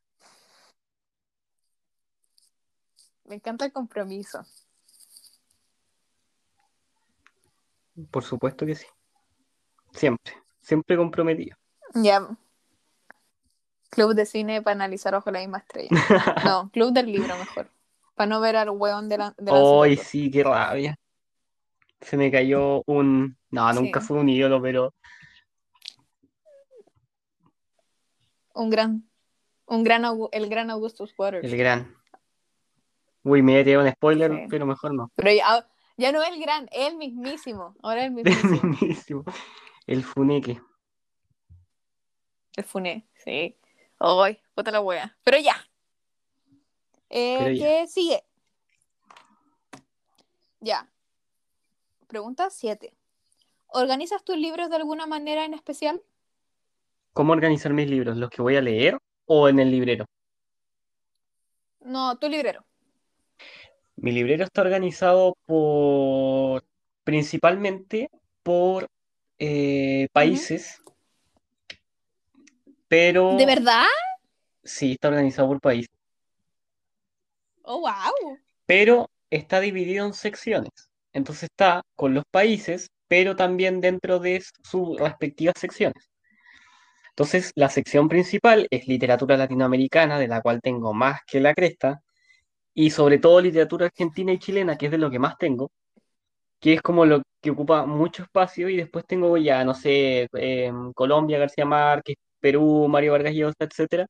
Me encanta el compromiso. Por supuesto que sí. Siempre, siempre comprometido. Ya. Club de cine para analizar bajo la misma estrella. <laughs> No, club del libro mejor. Para no ver al weón de la. De la Ay, sí, qué rabia. Se me cayó un... No, nunca Sí. fue un ídolo, pero Un gran. Un gran el gran Augustus Waters. el gran. Uy, me voy a tirar un spoiler, Sí. pero mejor no. Pero ya, ya no es el gran, es el mismísimo. Ahora es el <laughs> El mismísimo. mismísimo. El funeque. el Funé, sí. Ay, puta la wea. Pero ya. Eh, Pero ya. ¿Qué sigue? Ya. Pregunta 7. ¿Organizas tus libros de alguna manera en especial? ¿Cómo organizar mis libros? ¿Los que voy a leer o en el librero? No, tu librero. Mi librero está organizado por principalmente por eh, países, pero ¿De verdad? sí, está organizado por país, Oh, wow. pero está dividido en secciones. Entonces está con los países, pero también dentro de sus respectivas secciones. Entonces, la sección principal es literatura latinoamericana, de la cual tengo más que la cresta, y sobre todo literatura argentina y chilena, que es de lo que más tengo, que es como lo que ocupa mucho espacio, y después tengo ya, no sé, em, Colombia, García Márquez, Perú, Mario Vargas Llosa, etcétera.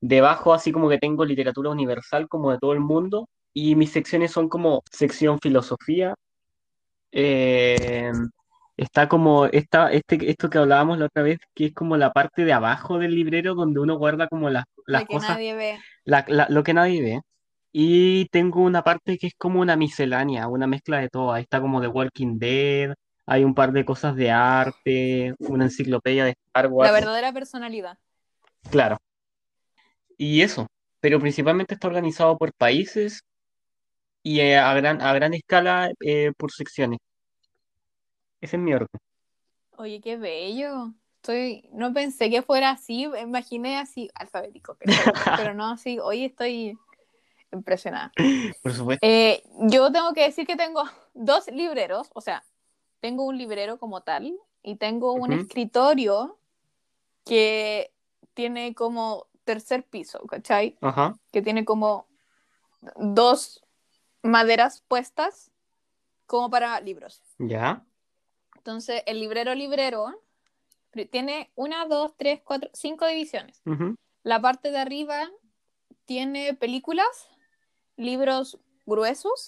Debajo, así como que tengo literatura universal, como de todo el mundo, y mis secciones son como sección filosofía, em, está como esta, este, esto que hablábamos la otra vez, que es como la parte de abajo del librero donde uno guarda como las, las La que cosas nadie ve. la- la- lo que nadie ve. Y tengo una parte que es como una miscelánea, una mezcla de todo. Ahí está como The Walking Dead, hay un par de cosas de arte, una enciclopedia de Star La Wars, verdadera personalidad. claro. Y eso, pero principalmente está organizado por países y eh, a gran, a gran escala eh, por secciones. Ese es mi orden. Oye, qué bello. Estoy, no pensé que fuera así, imaginé así, alfabético, pero <laughs> no así. Hoy estoy impresionada. Por supuesto. Eh, yo tengo que decir que tengo <laughs> dos libreros, o sea, tengo un librero como tal y tengo un escritorio que tiene como tercer piso, ¿cachai? Ajá, Que tiene como dos maderas puestas como para libros. ya. Entonces, el librero librero tiene una, dos, tres, cuatro, cinco divisiones. La parte de arriba tiene películas, libros gruesos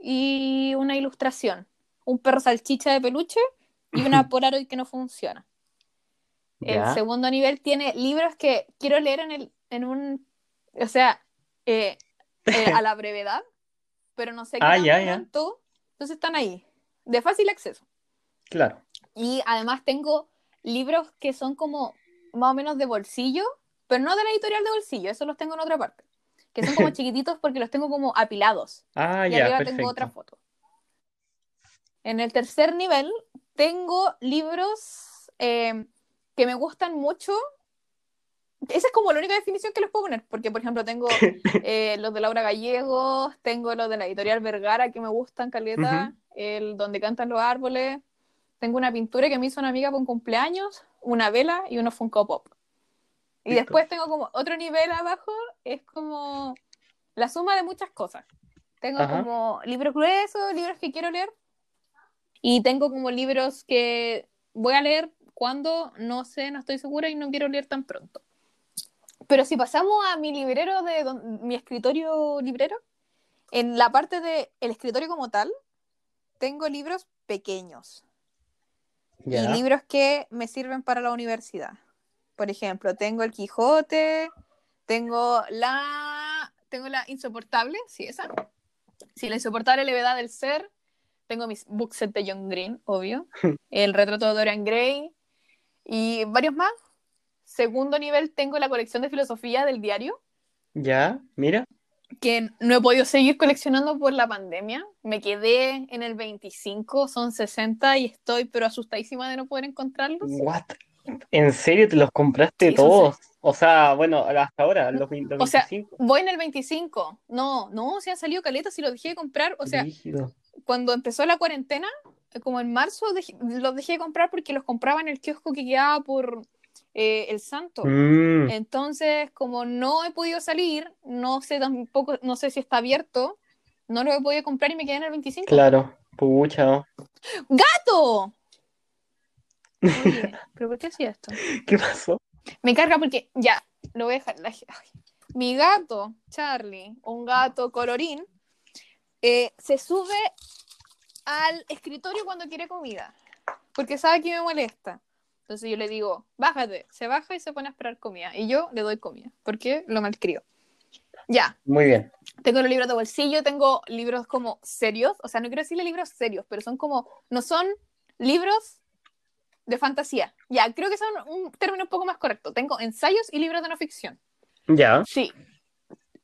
y una ilustración. Un perro salchicha de peluche y una <clears throat> Polaroid que no funciona. El segundo nivel tiene libros que quiero leer en, el, en un, o sea, eh, eh, a la <laughs> brevedad, pero no sé qué Ah. Entonces están ahí, de fácil acceso. Claro. Y además tengo libros que son como más o menos de bolsillo, pero no de la editorial de bolsillo, eso los tengo en otra parte. Que son como <laughs> chiquititos porque los tengo como apilados. Ah, y ya, arriba tengo otra foto. En el tercer nivel tengo libros eh, que me gustan mucho. Esa es como la única definición que les puedo poner, porque por ejemplo tengo <laughs> eh, los de Laura Gallegos, tengo los de la editorial Vergara que me gustan, Caleta, el Donde cantan los árboles, tengo una pintura que me hizo una amiga un cumpleaños, una vela y unos Funko Pop. <laughs> Y Listo. después tengo como otro nivel abajo, es como la suma de muchas cosas. Tengo Ajá. como libros gruesos, libros que quiero leer, y tengo como libros que voy a leer cuando, no sé, no estoy segura y no quiero leer tan pronto. Pero si pasamos a mi librero de don- mi escritorio librero, en la parte de el escritorio como tal, tengo libros pequeños y libros que me sirven para la universidad. Por ejemplo, tengo el Quijote, tengo la tengo la insoportable, sí, esa. Sí, la insoportable levedad del ser. Tengo mis bookset de John Green, obvio. <laughs> El retrato de Dorian Gray y varios más. Segundo nivel tengo la colección de filosofía del diario, Ya, mira. que no he podido seguir coleccionando por la pandemia. Me quedé en el 25, son 60 y estoy pero asustadísima de no poder encontrarlos. What? ¿En serio te los compraste Sí, todos? O sea, bueno, hasta ahora, los, vein- los O sea, 25. Voy en el 25. No, no, se han salido caletas y los dejé de comprar. O sea, cuando empezó la cuarentena, eh, como en marzo, los dejé de comprar porque los compraba en el kiosco que quedaba por eh, El Santo. Mm, Entonces, como no he podido salir, no sé tampoco, no sé si está abierto, no lo he podido comprar y me quedé en el 25. claro, pucha. ¡Gato! Oye, <laughs> ¿pero por qué hacía esto? ¿Qué pasó? Me carga porque, ya, lo voy a dejar. la-. Mi gato, Charlie, un gato colorín, eh, se sube al escritorio cuando quiere comida, porque sabe que me molesta. Entonces yo le digo, bájate, se baja y se pone a esperar comida. Y yo le doy comida, porque lo malcrio. Ya, Muy bien. tengo los libros de bolsillo, tengo libros como serios, o sea, no quiero decirle libros serios, pero son como, no son libros de fantasía. Ya, creo que son un término un poco más correcto. Tengo ensayos y libros de no ficción. Ya. Sí.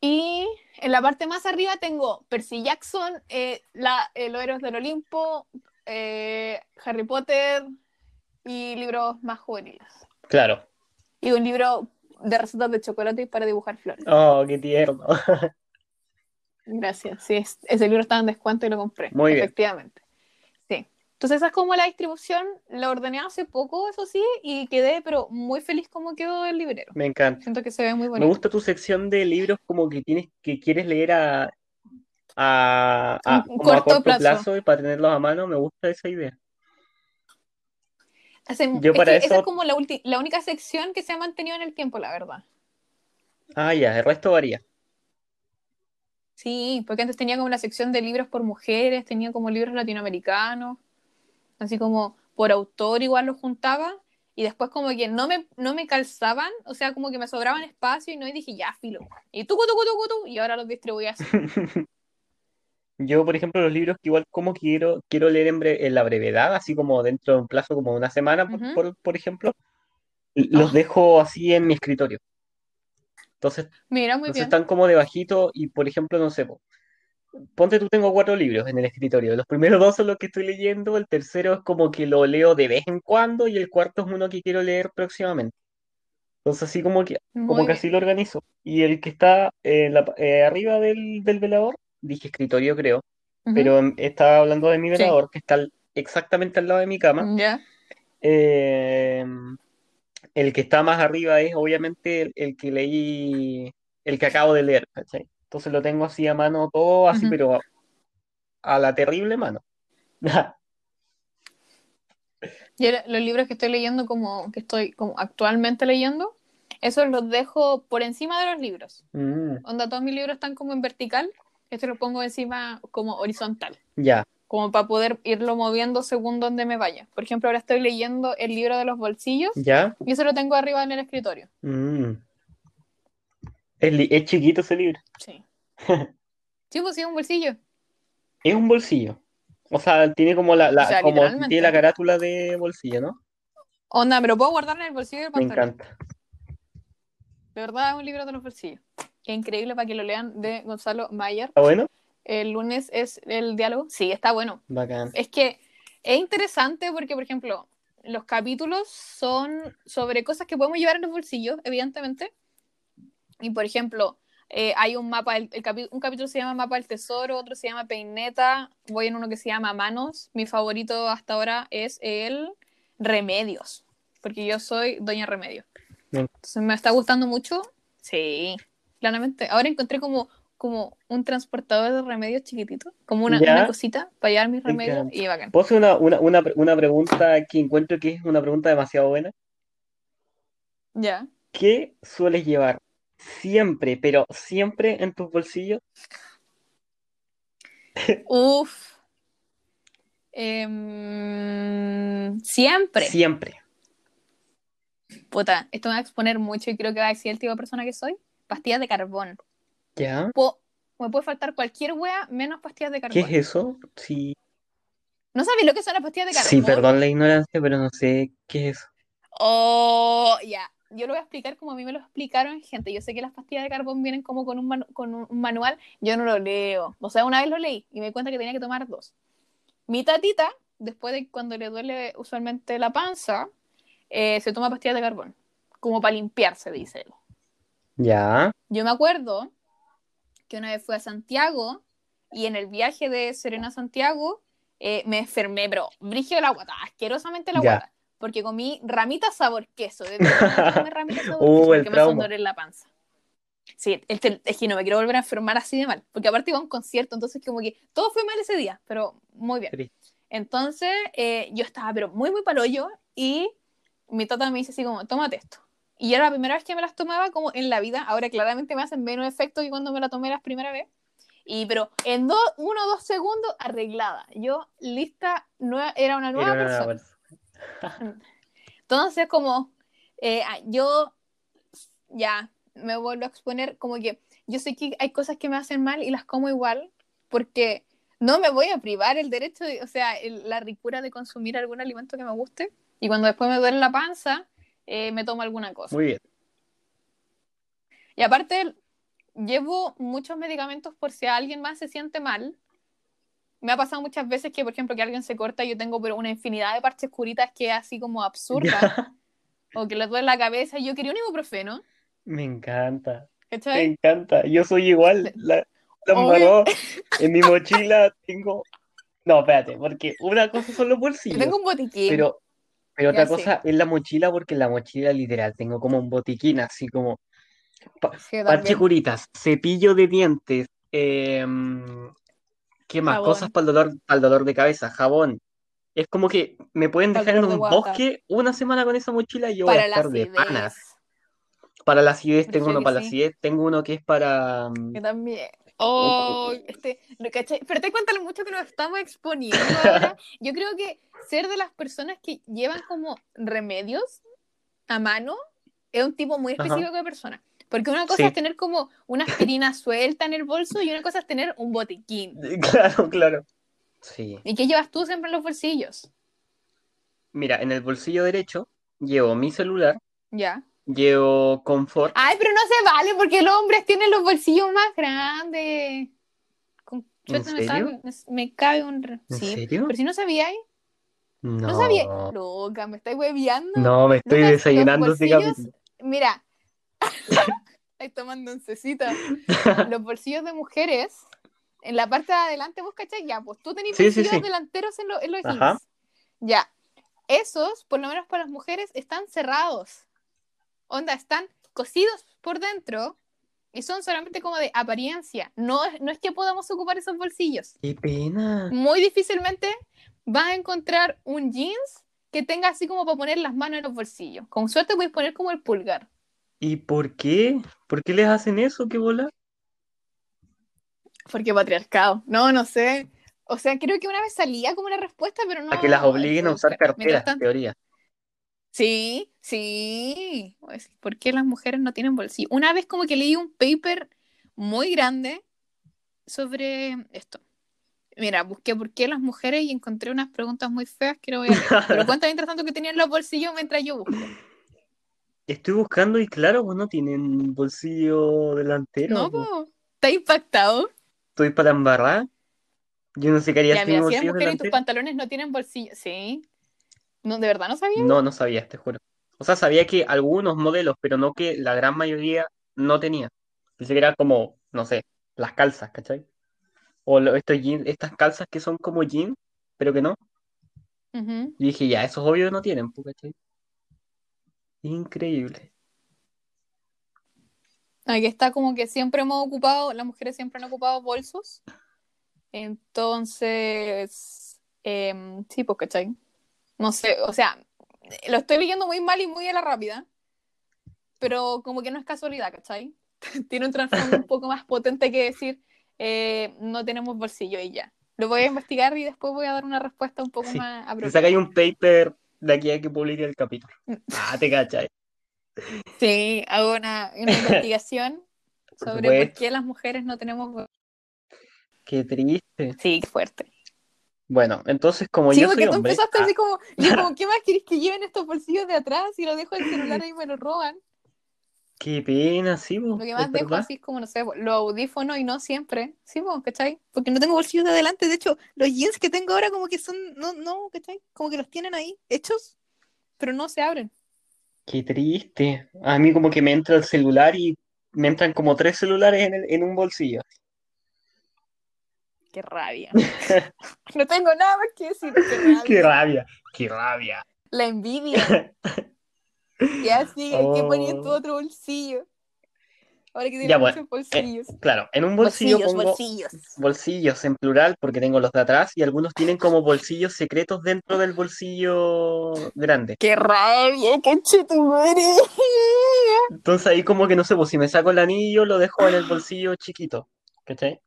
Y en la parte más arriba tengo Percy Jackson, eh, la, eh, Los Héroes del Olimpo, eh, Harry Potter y libros más juveniles. Claro. Y un libro de recetas de chocolate para dibujar flores. Oh, qué tierno. <laughs> Gracias. Sí, es- ese libro estaba en descuento y lo compré. Muy bien. efectivamente. Entonces esa es como la distribución. La ordené hace poco, eso sí, y quedé pero muy feliz como quedó el librero. Me encanta. Siento que se ve muy Me bonito. gusta tu sección de libros como que tienes que quieres leer a, a, a- corto plazo. plazo y para tenerlos a mano. Me gusta esa idea. Hace- Yo es para que esa eso- es como la, ulti- la única sección que se ha mantenido en el tiempo, la verdad. Ah, ya, el resto varía. Sí, porque antes tenía como la sección de libros por mujeres, tenía como libros latinoamericanos, así como por autor igual los juntaba, y después como que no me, no me calzaban, o sea, como que me sobraban espacio y no, y dije, ya, filo. Y tucu, tucu, tucu, tucu, y ahora los distribuí así. <laughs> Yo, por ejemplo, los libros que igual como quiero, quiero leer en, bre- en la brevedad, así como dentro de un plazo como de una semana, por, por, por ejemplo, los Ah. dejo así en mi escritorio. Entonces, Mira, muy entonces bien. están como debajito y, por ejemplo, no sé, ponte tú tengo cuatro libros en el escritorio. Los primeros dos son los que estoy leyendo, el tercero es como que lo leo de vez en cuando y el cuarto es uno que quiero leer próximamente. Entonces así como que, Muy como que así lo organizo. Y el que está en la- eh, arriba del, del velador, dije escritorio creo, pero em, estaba hablando de mi Sí. Mm. velador, que está exactamente al lado de mi cama. Ya. Eh, el que está más arriba es obviamente el, el que leí, el que acabo de leer, ¿cachai? Entonces lo tengo así a mano todo, así, pero a, a la terrible mano. <laughs> Yo lo- los libros que estoy leyendo, como que estoy como actualmente leyendo, esos los dejo por encima de los libros. Mm, Onda, todos mis libros están como en vertical, este lo pongo encima como horizontal, ya, como para poder irlo moviendo según donde me vaya. Por ejemplo, ahora estoy leyendo el libro de los bolsillos ya. y eso lo tengo arriba en el escritorio. Mm. Es, es chiquito ese libro. Sí. <laughs> Sí, pues sí, un bolsillo. Es un bolsillo. O sea, tiene como la, la- O sea, como tiene la carátula de bolsillo, ¿no? Onda, me lo puedo guardar en el bolsillo del Me pantalón. encanta. De verdad, es un libro de los bolsillos. Es increíble para que lo lean de Gonzalo Mayer. ¿Está bueno? El lunes es el diálogo. Sí, está bueno. Bacán. Es que es interesante porque, por ejemplo, los capítulos son sobre cosas que podemos llevar en los bolsillos, evidentemente. Y, por ejemplo, eh, hay un mapa, el, el capi- un capítulo se llama Mapa del Tesoro, otro se llama Peineta, voy en uno que se llama Manos. Mi favorito hasta ahora es el Remedios, porque yo soy Doña Remedio. Bien. Entonces me está gustando mucho. Sí, claramente. Ahora encontré como, como un transportador de remedios chiquitito, como una, una cosita para llevar mis Me remedios y bacán. ¿Puedo hacer una, una, una, una pregunta que encuentro que es una pregunta demasiado buena? Ya. ¿Qué sueles llevar siempre, pero siempre en tus bolsillos? Uf. Em, siempre. Siempre. Puta, esto me va a exponer mucho y creo que va a decir el tipo de persona que soy. Pastillas de carbón. ¿Ya? Po- me puede faltar cualquier wea menos pastillas de ¿Qué carbón. es eso? Sí, ¿No sabéis lo que son las pastillas de carbón? sí, perdón la ignorancia, pero no sé qué es eso. Oh, ya. Yo lo voy a explicar como a mí me lo explicaron, gente. Yo sé que las pastillas de carbón vienen como con un, con un un manual. Yo no lo leo. O sea, una vez lo leí y me di cuenta que tenía que tomar dos. Mi tatita, después de cuando le duele usualmente la panza, eh, se toma pastillas de carbón. Como para limpiarse, dice él. ¿Ya? Yo me acuerdo que una vez fui a Santiago y en el viaje de Serena a Santiago eh, me enfermé, pero brígido la guata, asquerosamente la Ya. guata, porque comí ramitas sabor queso. Desde que ramitas sabor <laughs> Uh, queso el porque me trauma. doler la panza. Sí, el es que no me quiero volver a enfermar así de mal, porque aparte iba a un concierto, entonces como que todo fue mal ese día, pero muy bien. Triste. Entonces eh, yo estaba pero muy muy palollo y mi tata me dice así como, tómate esto. Y era la primera vez que me las tomaba como en la vida, ahora claramente me hacen menos efecto que cuando me la tomé la primera vez. Y pero en dos, uno o dos segundos arreglada. Yo lista, nueva, era una nueva Era una persona. persona. Entonces, como eh, yo ya me vuelvo a exponer, como que yo sé que hay cosas que me hacen mal y las como igual, porque no me voy a privar el derecho, de, o sea, el- la ricura de consumir algún alimento que me guste. Y cuando después me duele la panza, eh, me tomo alguna cosa. Muy bien. Y aparte, llevo muchos medicamentos por si alguien más se siente mal. Me ha pasado muchas veces que, por ejemplo, que alguien se corta y yo tengo pero una infinidad de parches curitas que es así como absurda. <laughs> o que le duele la cabeza y yo quería un ibuprofeno. Me encanta. Me encanta. Yo soy igual. La. <laughs> En mi mochila tengo. No, espérate, porque una cosa son los Yo bolsillos, tengo un botiquín. pero, pero otra sé. cosa es la mochila, porque en la mochila literal tengo como un botiquín, así como pa- Sí, yo parche también. curitas, cepillo de dientes, em, ¿qué más? Jabón. Cosas para el dolor, para el dolor de cabeza, jabón. Es como que me pueden dejar en un bosque una semana con esa mochila y yo voy a la estar de panas. Para la acidez tengo uno para la sí. acidez, tengo uno que es para... mm, Yo también. <laughs> Oh, este, ¿lo cachai? Pero te cuenta lo mucho que nos estamos exponiendo ahora. <laughs> Yo creo que ser de las personas que llevan como remedios a mano es un tipo muy Ajá. específico de persona. Porque una cosa Sí. es tener como una aspirina suelta en el bolso y una cosa es tener un botiquín. <laughs> Claro, claro. Sí. ¿Y qué llevas tú siempre en los bolsillos? Mira, en el bolsillo derecho llevo mi celular, Ya. llevo confort. Ay, pero no se vale porque los hombres tienen los bolsillos más grandes. Con ¿En suerte me, serio? cabe, me cabe un... ¿En Sí, serio? pero si no sabíais. No, No sabía. Loca, me estáis hueviando. no, me estoy desayunando los bolsillos-. Mira. Estáis tomando oncecita. Los bolsillos de mujeres, en la parte de adelante, vos cachai, ya, pues tú tenés Sí, bolsillos sí. delanteros en, lo- en los jeans. Ya. Esos, por lo menos para las mujeres, están cerrados. Onda, están cosidos por dentro y son solamente como de apariencia. No, es- no es que podamos ocupar esos bolsillos. Qué pena. Muy difícilmente vas a encontrar un jeans que tenga así como para poner las manos en los bolsillos. Con suerte puedes poner como el pulgar. ¿Y por qué? ¿Por qué les hacen eso? ¿Qué bola? Porque patriarcado. No, no sé. O sea, creo que una vez salía como una respuesta, pero no. A que las obliguen a usar carteras, tanto- teoría. Sí, sí. Pues, ¿Por qué las mujeres no tienen bolsillo? Una vez como que leí un paper muy grande sobre esto. Mira, busqué por qué las mujeres y encontré unas preguntas muy feas que no voy a leer. Pero <laughs> cuenta mientras tanto que tenían los bolsillos mientras yo busco. Estoy buscando y claro, pues no tienen bolsillo delantero. No, pues. ¿Está impactado? Estoy para embarrar. Yo no sé qué haría Ya, sin si eres mujer y tus delantero. pantalones no tienen bolsillo. Sí. No, ¿De verdad no sabía? No, no sabía, te juro. O sea, sabía que algunos modelos, pero no que la gran mayoría no tenía. Pensé que era como, no sé, las calzas, ¿cachai? O lo- estos jeans, estas calzas que son como jeans, pero que no. Ujú. Y dije, ya, esos obvios no tienen, pues, ¿cachai? Increíble. Aquí está como que siempre hemos ocupado, las mujeres siempre han ocupado bolsos. Entonces, em, sí, pues, ¿cachai? No sé, o sea, lo estoy leyendo muy mal y muy a la rápida, pero como que no es casualidad, ¿cachai? <laughs> Tiene un trasfondo un poco más potente que decir, eh, no tenemos bolsillo y ya. Lo voy a investigar y después voy a dar una respuesta un poco Sí. más apropiada. sacáis un paper de aquí a que publique el capítulo. Ah, te cachai. <laughs> Sí, hago una, una <laughs> investigación Por sobre por supuesto. qué las mujeres no tenemos. Qué triste. Sí, qué fuerte. Bueno, entonces, como Sí, yo porque soy tú hombre. empezaste ah, así como, yo como, <laughs> ¿qué más querés que lleven estos bolsillos de atrás y lo dejo el celular ahí y me lo roban? Qué pena, sí, Lo po, que más dejo verdad. así es como, no sé, los audífonos y no siempre, ¿sí, vos, cachai? Porque no tengo bolsillos de adelante, de hecho, los jeans que tengo ahora como que son, no, no, ¿cachai? Como que los tienen ahí, hechos, pero no se abren. Qué triste. A mí como que me entra el celular y me entran como tres celulares en, el- en un bolsillo. Qué rabia. <laughs> no tengo nada más que decir, qué rabia. Qué rabia, qué rabia. La envidia. <laughs> <laughs> Y así, hay que poner en tu Oh. otro bolsillo. Ahora que Ya, bueno, muchos bolsillos. Claro, en un bolsillo bolsillos, pongo bolsillos. bolsillos en plural porque tengo los de atrás y algunos tienen como bolsillos secretos dentro del bolsillo grande. ¡Qué rabia, conchetumare! <laughs> Entonces ahí como que no sé, pues si me saco el anillo lo dejo en el bolsillo chiquito. ¿Cachai?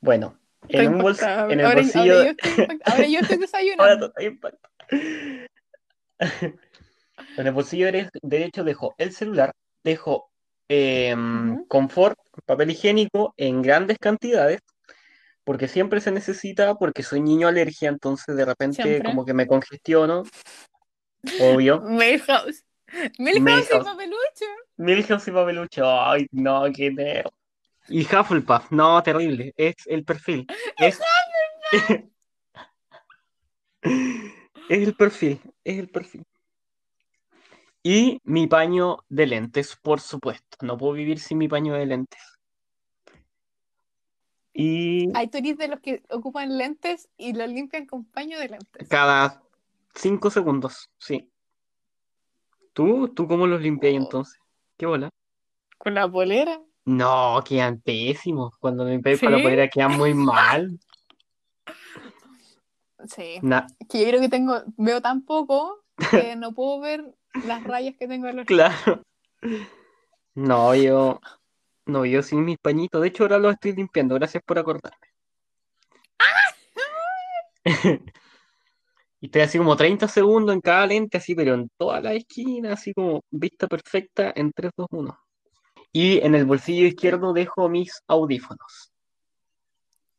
Bueno, Estoy en un bols- impactada. en el ahora, bolsillo... ahora yo estoy. <laughs> Ahora yo estoy Ahora desayunando. impacta. <laughs> En el bolsillo dere- derecho dejo el celular, dejo eh, Ujú. confort, papel higiénico en grandes cantidades, porque siempre se necesita, porque soy niño alergia, entonces de repente Siempre. como que me congestiono, obvio. <laughs> Milhouse. Milhouse y papelucho. Milhouse y papelucho, ay, no, qué nerd. Y Hufflepuff, no, terrible, es el perfil. <laughs> Es, es el perfil, es el perfil. Y mi paño de lentes, por supuesto. No puedo vivir sin mi paño de lentes. Y Hay turistas de los que ocupan lentes y los limpian con paño de lentes. cada cinco segundos, sí. ¿Tú? ¿Tú cómo los limpias Oh. entonces? ¿Qué bola? Con la polera. No, quedan pésimos. Cuando limpias con la ¿Sí? polera quedan muy mal. Sí. Que yo creo que tengo, veo tan poco que no puedo ver las rayas que tengo en los claro. No, yo. No, yo sin mis pañitos. De hecho, ahora los estoy limpiando. Gracias por acordarme. <laughs> Y estoy así como 30 segundos en cada lente, así, pero en toda la esquina, así como vista perfecta en 3, 2, 1. Y en el bolsillo izquierdo dejo mis audífonos.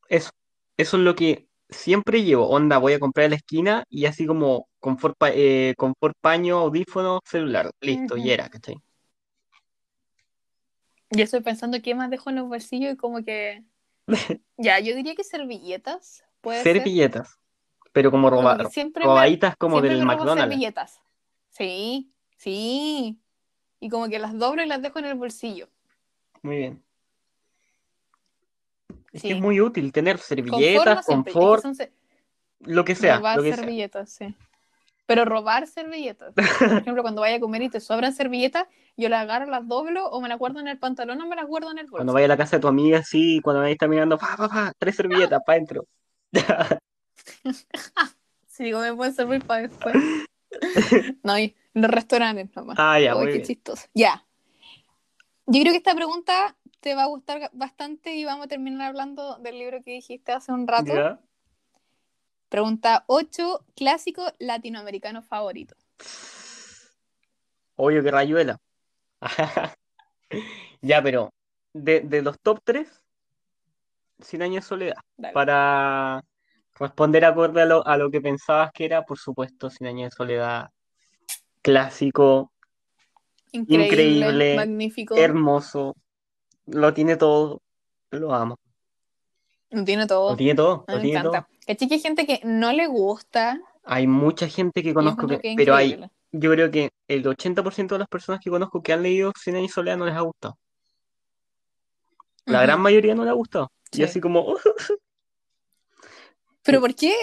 Eso, eso es lo que siempre llevo. Onda, voy a comprar en la esquina y así como confort, pa- eh, confort paño, audífono, celular. Listo, y era, ¿cachai? Yo estoy pensando qué más dejo en los bolsillos y como que. <laughs> Ya, yo diría que servilletas. Puede ser. Servilletas. Pero como roba- siempre me- robaditas como siempre del me robo McDonald's. servilletas. Sí, sí. Y como que las doblo y las dejo en el bolsillo. Muy bien. Es que Sí. es muy útil tener servilletas, que confort, se- lo que sea, robar lo que sea. servilletas, sí. Pero robar servilletas. Por <laughs> ejemplo, cuando vaya a comer y te sobran servilletas, yo las agarro, las doblo o me las guardo en el pantalón o me las guardo en el bolso. Cuando vaya a la casa de tu amiga, sí, cuando vaya mirando, pa, pa, pa, tres servilletas para adentro. <laughs> Sí, digo, me pueden servir para después. <laughs> No, los restaurantes nomás. Ah, ya, Uy, muy qué bien. chistoso. Ya. Yo creo que esta pregunta te va a gustar bastante y vamos a terminar hablando del libro que dijiste hace un rato. Ya. Pregunta 8, clásico latinoamericano favorito. Obvio que rayuela. <laughs> Ya, pero de, de los top 3, 100 años de soledad. Dale. Para responder acorde a lo, a lo que pensabas que era, por supuesto, 100 años de soledad. Clásico, Increíble, increíble, magnífico. hermoso. Lo tiene todo. Lo amo. Lo tiene todo. Lo tiene todo. Lo me tiene todo. encanta. ¿Cachai que hay gente que no le gusta? Hay mucha gente que conozco, que- que pero hay, yo creo que el 80% de las personas que conozco que han leído Cien años soledad no les ha gustado. La gran mayoría no le ha gustado. Y Sí. así como, ¿Pero por qué?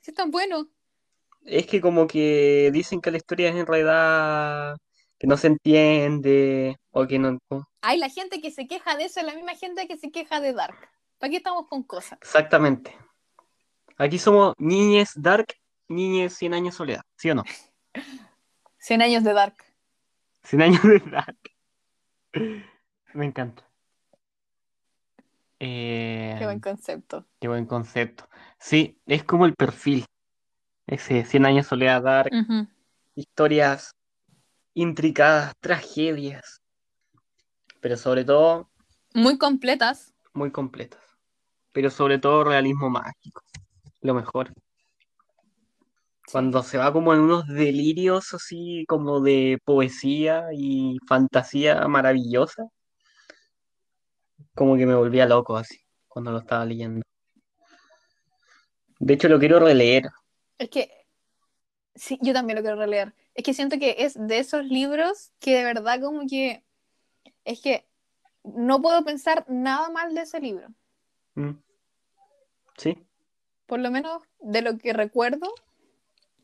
Si es tan bueno. es que como que dicen que la historia es en realidad que no se entiende o que no... Hay la gente que se queja de eso, es la misma gente que se queja de Dark. ¿Para qué estamos con cosas? Exactamente. Aquí somos niñes dark, niñes 100 años soledad, ¿sí o no? <laughs> 100 años de Dark. 100 años de dark. Me encanta. Eh, Qué buen concepto. qué buen concepto. Sí, es como el perfil. Ese 100 años soledad dark, historias intricadas, tragedias, pero sobre todo Muy completas. muy completas. Pero sobre todo realismo mágico. Lo mejor. Cuando se va como en unos delirios así como de poesía y fantasía maravillosa, como que me volvía loco así cuando lo estaba leyendo. De hecho, lo quiero releer. Es que, sí, yo también lo quiero releer. Es que siento que es de esos libros que de verdad como que, es que no puedo pensar nada mal de ese libro. Mm. Sí, Por lo menos de lo que recuerdo,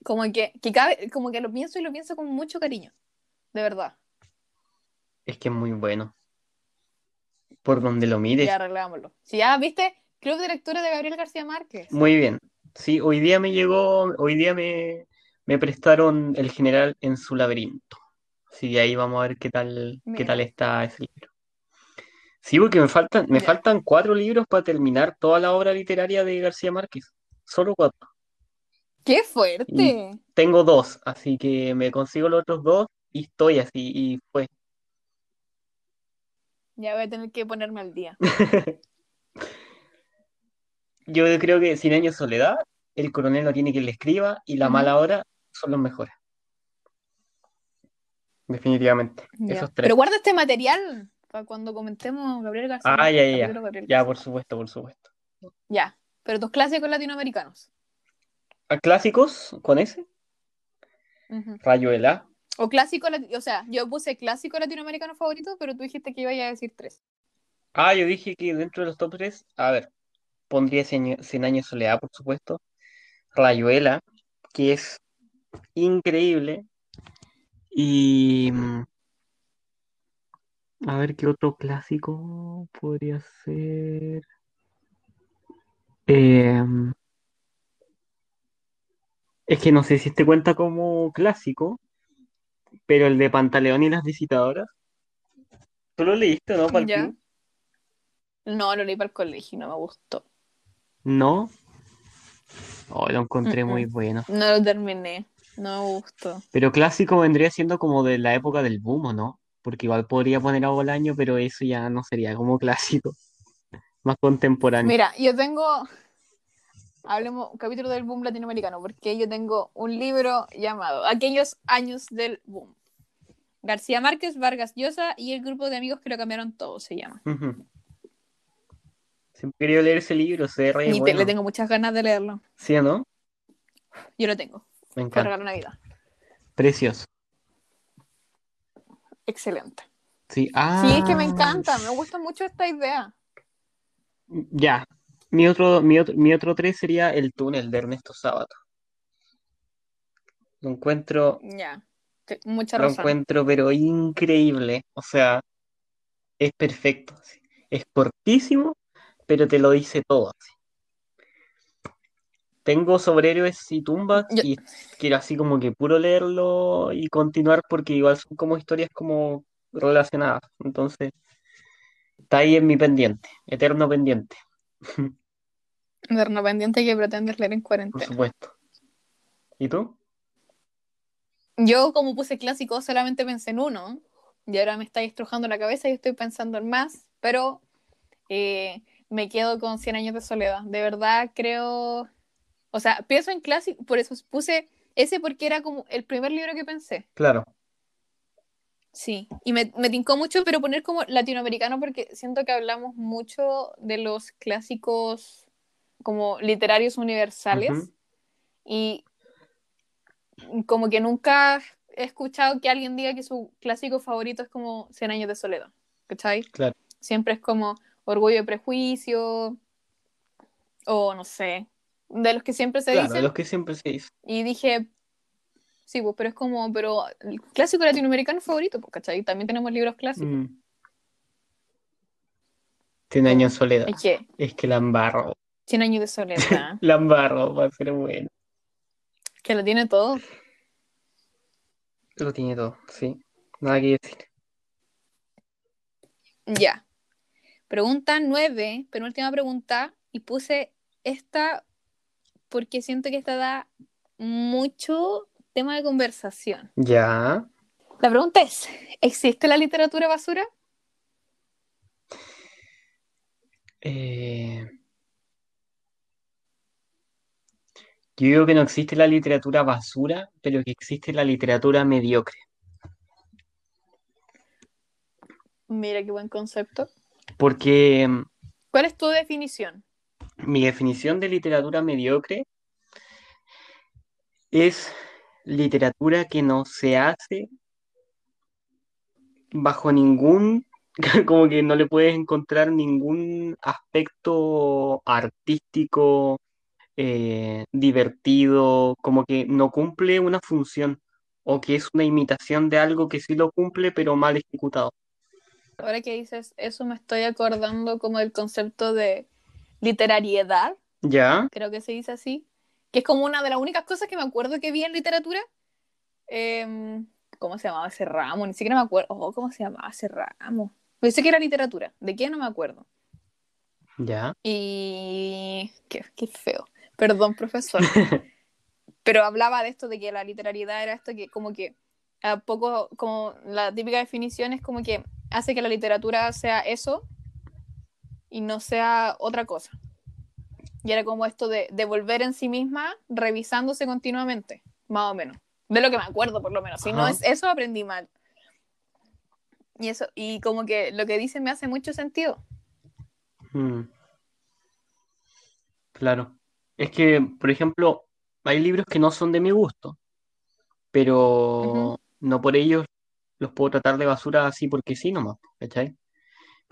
como que, que cabe, como que lo pienso y lo pienso con mucho cariño. De verdad. es que es muy bueno. Por donde lo mires. Ya arreglámoslo. Si ya viste, Club de Lectura de Gabriel García Márquez. Muy bien. Sí, hoy día me llegó, hoy día me, me prestaron El General en su laberinto. Así que ahí vamos a ver qué tal, qué tal está ese libro. Sí, porque me faltan, me faltan cuatro libros para terminar toda la obra literaria de García Márquez. Solo cuatro. ¡Qué fuerte! Tengo dos, así que me consigo los otros dos y estoy así, y fue. Ya voy a tener que ponerme al día. <laughs> Yo creo que Cien años soledad, el coronel no tiene quien le escriba y la mala hora son los mejores. Definitivamente. Esos tres. Pero guarda este material para cuando comentemos Gabriel García. Ah, ya, ya. Gabriel Ya, por supuesto, por supuesto. Ya. Pero tus clásicos latinoamericanos. ¿A clásicos con ese? Rayuela. O clásico, o sea, yo puse clásico latinoamericano favorito, pero tú dijiste que iba a decir tres. Ah, yo dije que dentro de los top 3, a ver, pondría Cien años, Cien años de soledad, por supuesto. Rayuela, que es increíble. Y. mm, A ver qué otro clásico podría ser. Em, es que no sé si este cuenta como clásico, pero el de Pantaleón y las visitadoras. ¿Tú lo leíste, no, para Ya. No, lo leí para el colegio y no me gustó. No. Oh, lo encontré muy bueno. No lo terminé. No me gustó. Pero clásico vendría siendo como de la época del boom, ¿o ¿no? Porque igual podría poner a Bolaño, pero eso ya no sería como clásico. <laughs> Más contemporáneo. Mira, yo tengo. Hablemos un capítulo del boom latinoamericano, porque yo tengo un libro llamado Aquellos años del boom. García Márquez, Vargas Llosa y el grupo de amigos que lo cambiaron todo se llama. Ujú. Siempre he querido leer ese libro, se re Y te- le tengo muchas ganas de leerlo. ¿Sí o no? Yo lo tengo. Me encanta. regalo Navidad. Precioso. Excelente. Sí, ah, Sí, es que me encanta. Me gusta mucho esta idea. Ya. Mi otro, mi otro, mi otro tres sería El túnel de Ernesto Sábato. Lo encuentro, Ya. Mucha lo razón. encuentro, pero increíble. O sea, es perfecto. así. Es cortísimo, pero te lo dice todo. así. Tengo sobre héroes y tumbas Yo- y quiero así como que puro leerlo y continuar porque igual son como historias como relacionadas. Entonces, está ahí en mi pendiente, eterno pendiente, <laughs> Eterno pendiente que pretendes leer en por cuarentena. supuesto. ¿Y tú? Yo, como puse clásico, solamente pensé en uno. Y ahora me está estrujando la cabeza y estoy pensando en más. Pero eh, me quedo con 100 años de soledad. De verdad creo. O sea, pienso en clásico. Por eso puse ese porque era como el primer libro que pensé. Claro. Sí. Y me, me tincó mucho, pero poner como latinoamericano porque siento que hablamos mucho de los clásicos como literarios universales. Y como que nunca he escuchado que alguien diga que su clásico favorito es como 100 años de soledad. ¿Cachai? Claro. Siempre es como Orgullo y Prejuicio. O no sé. De los que siempre se Claro, dicen. los que siempre se dice. Y dije. Sí, pues, pero es como, pero el clásico latinoamericano favorito, pues, ¿cachai? También tenemos libros clásicos. Mm. Cien años soledad. Es que Es que la embarro. 100 años de soledad, <laughs> La embarro, va a ser bueno. que lo tiene todo. Lo tiene todo, sí. Nada que decir. Ya. Pregunta nueve, penúltima pregunta, y puse esta porque siento que esta da mucho tema de conversación. Ya. La pregunta es, ¿existe la literatura basura? Eh, Yo digo que no existe la literatura basura, pero que existe la literatura mediocre. Mira qué buen concepto. Porque mm, ¿Cuál es tu definición? Mi definición de literatura mediocre es literatura que no se hace bajo ningún, <laughs> como que no le puedes encontrar ningún aspecto artístico, eh, divertido, como que no cumple una función o que es una imitación de algo que sí lo cumple pero mal ejecutado. Ahora que dices eso me estoy acordando como del concepto de literariedad, ¿Ya? creo que se dice así, que es como una de las únicas cosas que me acuerdo que vi en literatura. Em, ¿cómo se llamaba ese ramo? Ni siquiera me acuerdo. Oh, ¿cómo se llamaba ese ramo? Pensé que era literatura. ¿De qué? No me acuerdo. ¿Ya? Y... Qué, qué feo. Perdón, profesor. <laughs> Pero hablaba de esto, de que la literariedad era esto que como que a poco, como la típica definición es como que hace que la literatura sea eso y no sea otra cosa. Y era como esto de, de volver en sí misma, revisándose continuamente, más o menos. De lo que me acuerdo, por lo menos. Si no es eso, aprendí mal. Y eso, y como que lo que dice me hace mucho sentido. Mm. Claro. Es que, por ejemplo, hay libros que no son de mi gusto, pero no por ellos los puedo tratar de basura así porque sí nomás, ¿cachai?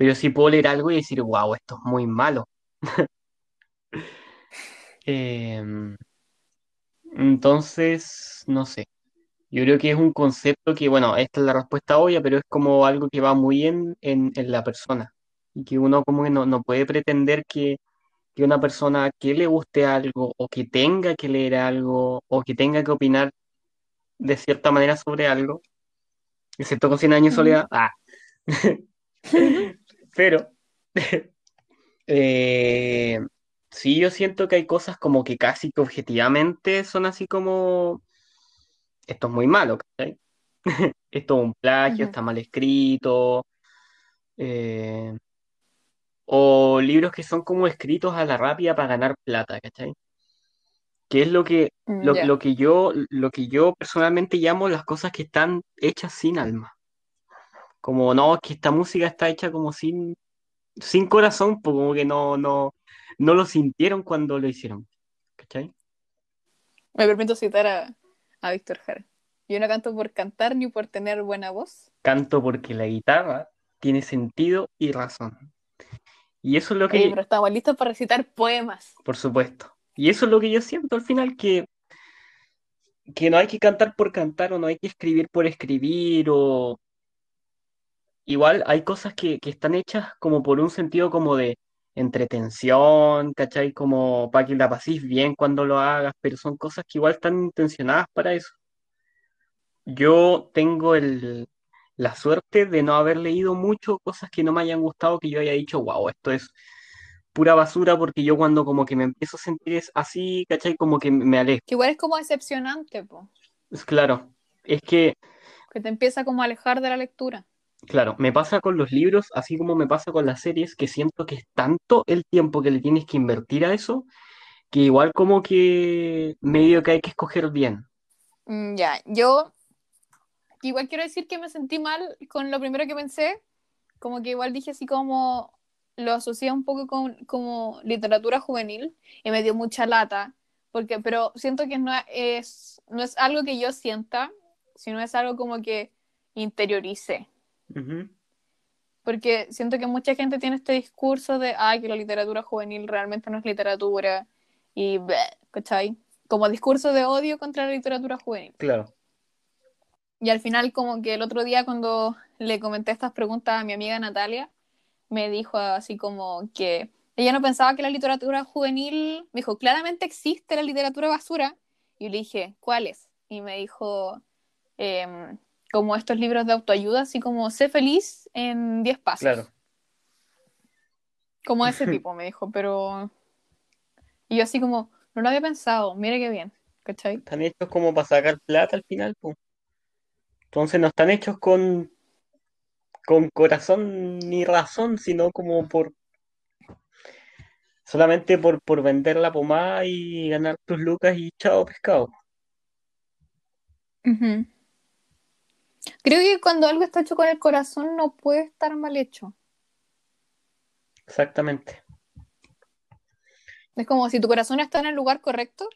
Pero sí puedo leer algo y decir, wow, esto es muy malo. <laughs> Em, entonces, no sé. Yo creo que es un concepto que, bueno, esta es la respuesta obvia, pero es como algo que va muy en, en, en la persona. Y que uno como que no, no puede pretender que, que una persona que le guste algo o que tenga que leer algo o que tenga que opinar de cierta manera sobre algo, excepto con 100 años de soledad, ah, pero <laughs> eh, sí yo siento que hay cosas como que casi que objetivamente son así como, esto es muy malo, ¿cachai? <laughs> Esto es un plagio, está mal escrito, eh, o libros que son como escritos a la rápida para ganar plata, ¿cachai? Que es lo que, lo, lo que yo, lo que yo personalmente llamo las cosas que están hechas sin alma. Como no, es que esta música está hecha como sin, sin corazón, pues como que no, no, no lo sintieron cuando lo hicieron. ¿Cachai? Me permito citar a, a Víctor Jara. Yo no canto por cantar ni por tener buena voz. Canto porque la guitarra tiene sentido y razón. Y eso es lo Oye, que, pero estamos listos para recitar poemas. por supuesto. Y eso es lo que yo siento al final, que, que no hay que cantar por cantar o no hay que escribir por escribir o igual hay cosas que, que están hechas como por un sentido como de entretención, ¿cachai? Como para que la pases bien cuando lo hagas, pero son cosas que igual están intencionadas para eso. Yo tengo el, la suerte de no haber leído mucho cosas que no me hayan gustado, que yo haya dicho, wow, esto es pura basura, porque yo cuando como que me empiezo a sentir es así, ¿cachai? Como que me alejo. Que igual es como decepcionante, po. Es claro, es que Que te empieza como a alejar de la lectura. Claro, me pasa con los libros, así como me pasa con las series, que siento que es tanto el tiempo que le tienes que invertir a eso, que igual como que medio que hay que escoger bien. Mm, ya, yo igual quiero decir que me sentí mal con lo primero que pensé. Como que igual dije así como lo asocié un poco con como literatura juvenil y me dio mucha lata. Porque, pero siento que no es, no es algo que yo sienta, sino es algo como que interiorice. Ujú, Porque siento que mucha gente tiene este discurso de, ay, que la literatura juvenil realmente no es literatura y, bleh, ¿cachai? Como discurso de odio contra la literatura juvenil. claro, Y al final, como que el otro día cuando le comenté estas preguntas a mi amiga Natalia, me dijo así como que ella no pensaba que la literatura juvenil, me dijo, claramente existe la literatura basura. Y le dije, ¿cuál es? Y me dijo, em, como estos libros de autoayuda, así como sé feliz en 10 pasos. claro. Como ese <laughs> tipo, me dijo, pero... Y yo así como, no lo había pensado, mire qué bien, ¿cachai? Están hechos como para sacar plata al final, po. Entonces no están hechos con, con corazón ni razón, sino como por solamente por, por vender la pomada y ganar tus lucas y chao pescado. Ujú. Creo que cuando algo está hecho con el corazón no puede estar mal hecho. Exactamente. Es como si tu corazón está en el lugar correcto.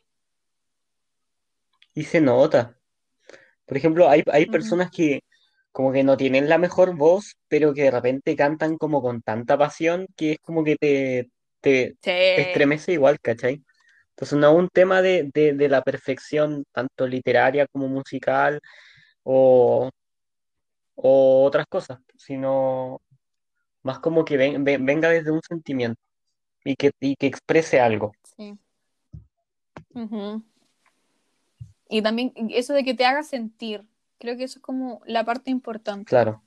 Y se nota. Por ejemplo, hay, hay Ujú. personas que como que no tienen la mejor voz, pero que de repente cantan como con tanta pasión que es como que te, te Sí. estremece igual, ¿cachai? Entonces no es un tema de, de, de la perfección, tanto literaria como musical o, o otras cosas, sino más como que ven- ven- venga desde un sentimiento y que, y que exprese algo. Sí. Y también eso de que te haga sentir. Creo que eso es como la parte importante. Claro.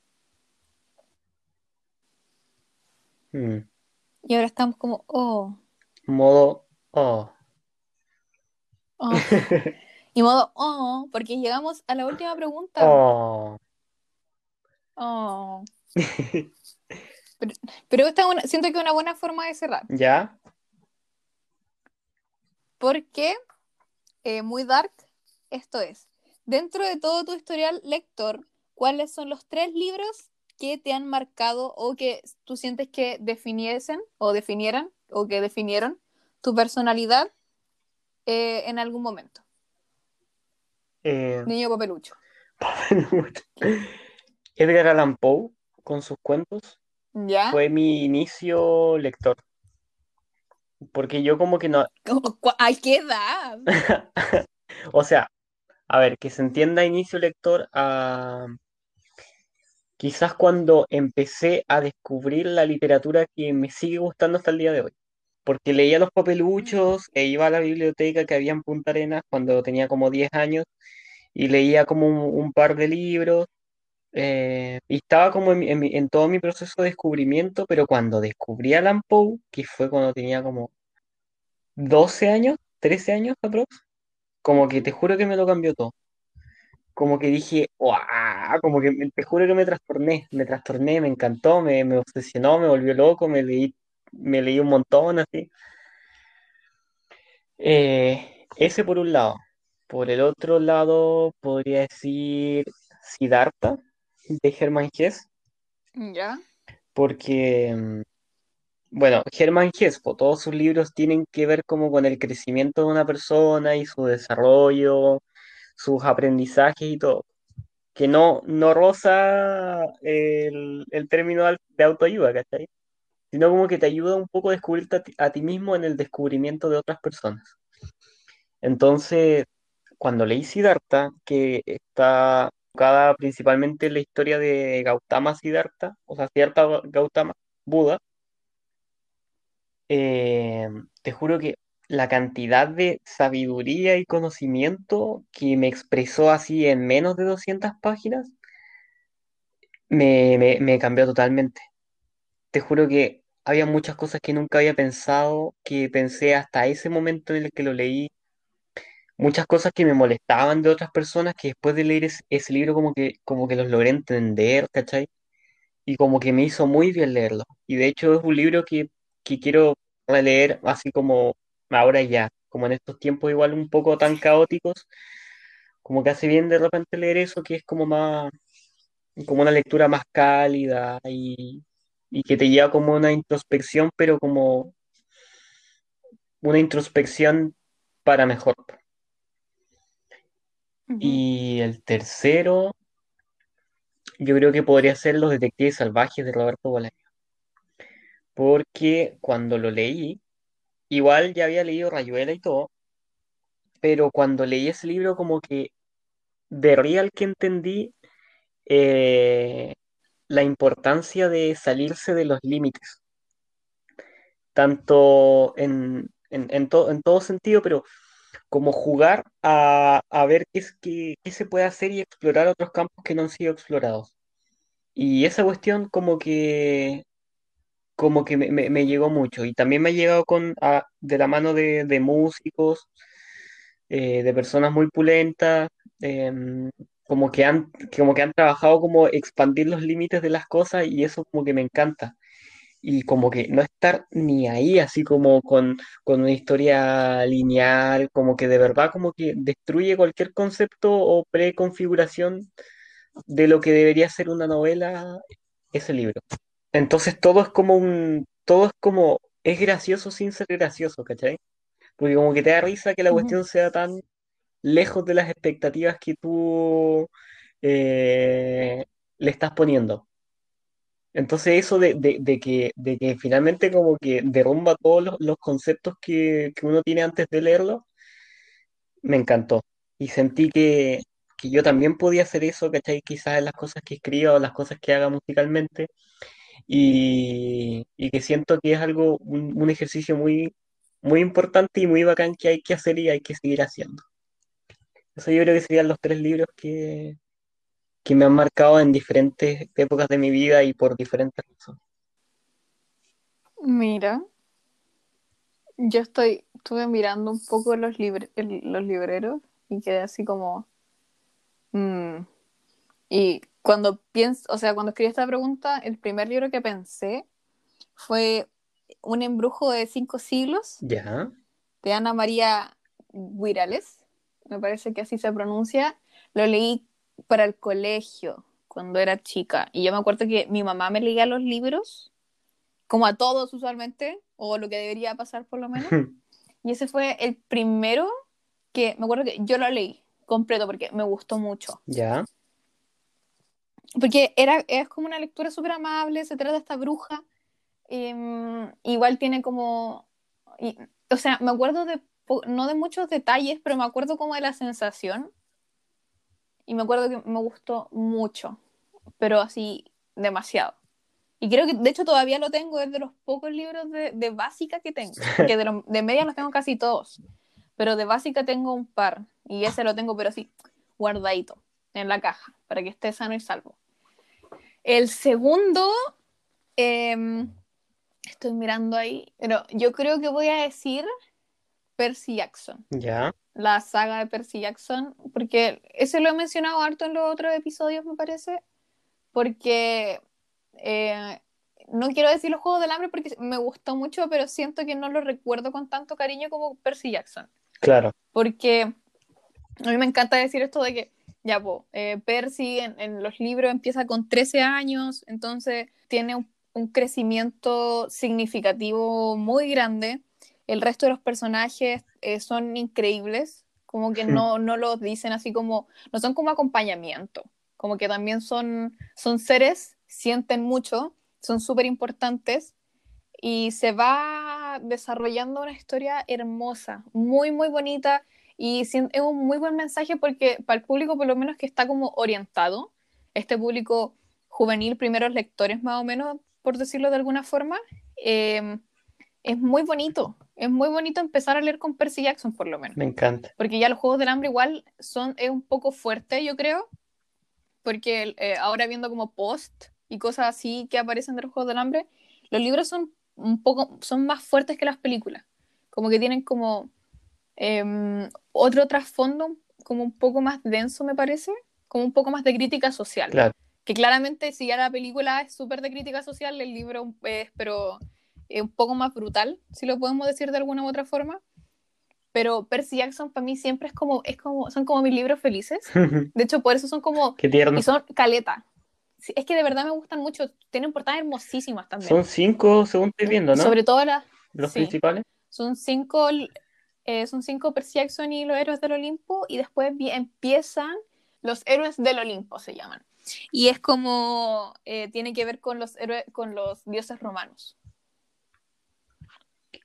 Mm. Y ahora estamos como, oh, Modo, oh. oh. <laughs> Y modo, oh, porque llegamos a la última pregunta. Oh. Oh. <laughs> Pero, pero esta es una- siento que es una buena forma de cerrar. ¿Ya? Porque, eh, muy dark, esto es, dentro de todo tu historial lector, ¿cuáles son los tres libros que te han marcado o que tú sientes que definiesen o definieran o que definieron tu personalidad eh, en algún momento? Eh, Niño papelucho. Edgar Allan Poe, con sus cuentos, ¿Ya? fue mi inicio lector. Porque yo como que no, <laughs> ¿Cu- ¿A qué edad? <laughs> o sea, a ver, que se entienda inicio lector a quizás cuando empecé a descubrir la literatura que me sigue gustando hasta el día de hoy. Porque leía los papeluchos e iba a la biblioteca que había en Punta Arenas cuando tenía como 10 años y leía como un, un par de libros eh, y estaba como en, en en todo mi proceso de descubrimiento, pero cuando descubrí a Allan Poe, que fue cuando tenía como 12 años, 13 años aprox, como que te juro que me lo cambió todo. Como que dije, ¡guau! Como que te juro que me trastorné, me trastorné, me encantó, me, me obsesionó, me volvió loco, me leí, me leí un montón así. Eh, ese por un lado. Por el otro lado, podría decir Siddhartha de Hermann Hesse, ¿Ya? porque, bueno, Hermann Hesse, po, todos sus libros tienen que ver como con el crecimiento de una persona y su desarrollo, sus aprendizajes y todo. Que no, no roza el, el término de autoayuda, ¿cachai? Sino como que te ayuda un poco a descubrirte a ti, a ti mismo en el descubrimiento de otras personas. Entonces, cuando leí Siddhartha, que está enfocada principalmente en la historia de Gautama Siddhartha, o sea, Siddhartha Gautama, Buda, eh, te juro que la cantidad de sabiduría y conocimiento que me expresó así en menos de 200 páginas, me, cambió totalmente. Te juro que había muchas cosas que nunca había pensado, que pensé hasta ese momento en el que lo leí muchas cosas que me molestaban de otras personas que después de leer ese, libro como que, como que los logré entender, ¿cachai? Y como que me hizo muy bien leerlo. Y de hecho es un libro que, que quiero releer así como ahora ya, como en estos tiempos igual un poco tan caóticos, como que hace bien de repente leer eso que es como más, como una lectura más cálida y, y que te lleva como una introspección, pero como una introspección para mejor. Y el tercero... Yo creo que podría ser Los Detectives Salvajes de Roberto Bolaño, porque cuando lo leí, igual ya había leído Rayuela y todo, pero cuando leí ese libro como que de real que entendí eh, la importancia de salirse de los límites, tanto en, en, en, en todo sentido, pero como jugar a, a ver qué, es, qué, qué se puede hacer y explorar otros campos que no han sido explorados. Y esa cuestión como que como que me, me- llegó mucho y también me ha llegado con, de la mano de, de músicos, eh, de personas muy pulentas, em, como que han, como que han trabajado como expandir los límites de las cosas y eso como que me encanta. Y como que no estar ni ahí, así como con, con una historia lineal, como que de verdad como que destruye cualquier concepto o preconfiguración de lo que debería ser una novela, ese libro. Entonces todo es como un, todo es como, es gracioso sin ser gracioso, ¿cachai? Porque como que te da risa que la Ujú. cuestión sea tan lejos de las expectativas que tú eh, le estás poniendo. Entonces eso de, de- de que, de que finalmente como que derrumba todos los, los conceptos que, que uno tiene antes de leerlo, me encantó. Y sentí que, que yo también podía hacer eso, ¿cachai? Quizás en las cosas que escriba o las cosas que haga musicalmente y, y que siento que es algo, un, un ejercicio muy, muy importante y muy bacán que hay que hacer y hay que seguir haciendo. Eso yo creo que serían los tres libros que, que me han marcado en diferentes épocas de mi vida y por diferentes razones. Mira, yo estoy, estuve mirando un poco los, libre- los libreros y quedé así como... mm. Y cuando pienso, o sea, cuando escribí esta pregunta, el primer libro que pensé fue Un embrujo de cinco siglos Ya. de Ana María Guirales, me parece que así se pronuncia. Lo leí para el colegio cuando era chica y yo me acuerdo que mi mamá me leía los libros, como a todos usualmente, o lo que debería pasar por lo menos. <laughs> Y ese fue el primero que me acuerdo que yo lo leí completo porque me gustó mucho. Ya. Porque era, es como una lectura súper amable, se trata de esta bruja. em, igual tiene como. y- o sea, me acuerdo de. No de muchos detalles, pero me acuerdo como de la sensación. Y me acuerdo que me gustó mucho. Pero así, demasiado. Y creo que, de hecho, todavía lo tengo, es de los pocos libros de, de básica que tengo. Que de, lo- de media los tengo casi todos. Pero de básica tengo un par. Y ese lo tengo, pero así, guardadito en la caja, para que esté sano y salvo. El segundo, em, estoy mirando ahí, pero yo creo que voy a decir Percy Jackson, Ya. la saga de Percy Jackson, porque ese lo he mencionado harto en los otros episodios, me parece, porque eh, no quiero decir los Juegos del Hambre porque me gustó mucho, pero siento que no lo recuerdo con tanto cariño como Percy Jackson Claro. porque a mí me encanta decir esto de que, ya, po, eh, Percy en, en los libros empieza con 13 años, entonces tiene un, un crecimiento significativo muy grande. El resto de los personajes eh, son increíbles, como que no, no los dicen así como, no son como acompañamiento, como que también son, son seres, sienten mucho, son súper importantes y se va desarrollando una historia hermosa, muy, muy bonita y es un muy buen mensaje porque para el público por lo menos que está como orientado, este público juvenil, primeros lectores más o menos, por decirlo de alguna forma, eh, es muy bonito, es muy bonito empezar a leer con Percy Jackson por lo menos Me encanta. porque ya los Juegos del Hambre igual son, es un poco fuerte, yo creo, porque eh, ahora viendo como post y cosas así que aparecen de los Juegos del Hambre, los libros son un poco, son más fuertes que las películas, como que tienen como em, otro trasfondo, como un poco más denso me parece, como un poco más de crítica social, Claro. que claramente si ya la película es súper de crítica social, el libro es, pero eh, un poco más brutal, si lo podemos decir de alguna u otra forma. Pero Percy Jackson para mí siempre es como, es como, son como mis libros felices. <laughs> De hecho, por eso son como, Qué tierno. y son caleta. Es que de verdad me gustan mucho. Tienen portadas hermosísimas también. Son cinco, según estoy viendo, ¿no? Sobre todo las, Los sí. principales. son cinco, eh, son cinco Percy Jackson y los héroes del Olimpo, y después empiezan los héroes del Olimpo, se llaman. Y es como, eh, tiene que ver con los, héroes, con los dioses romanos.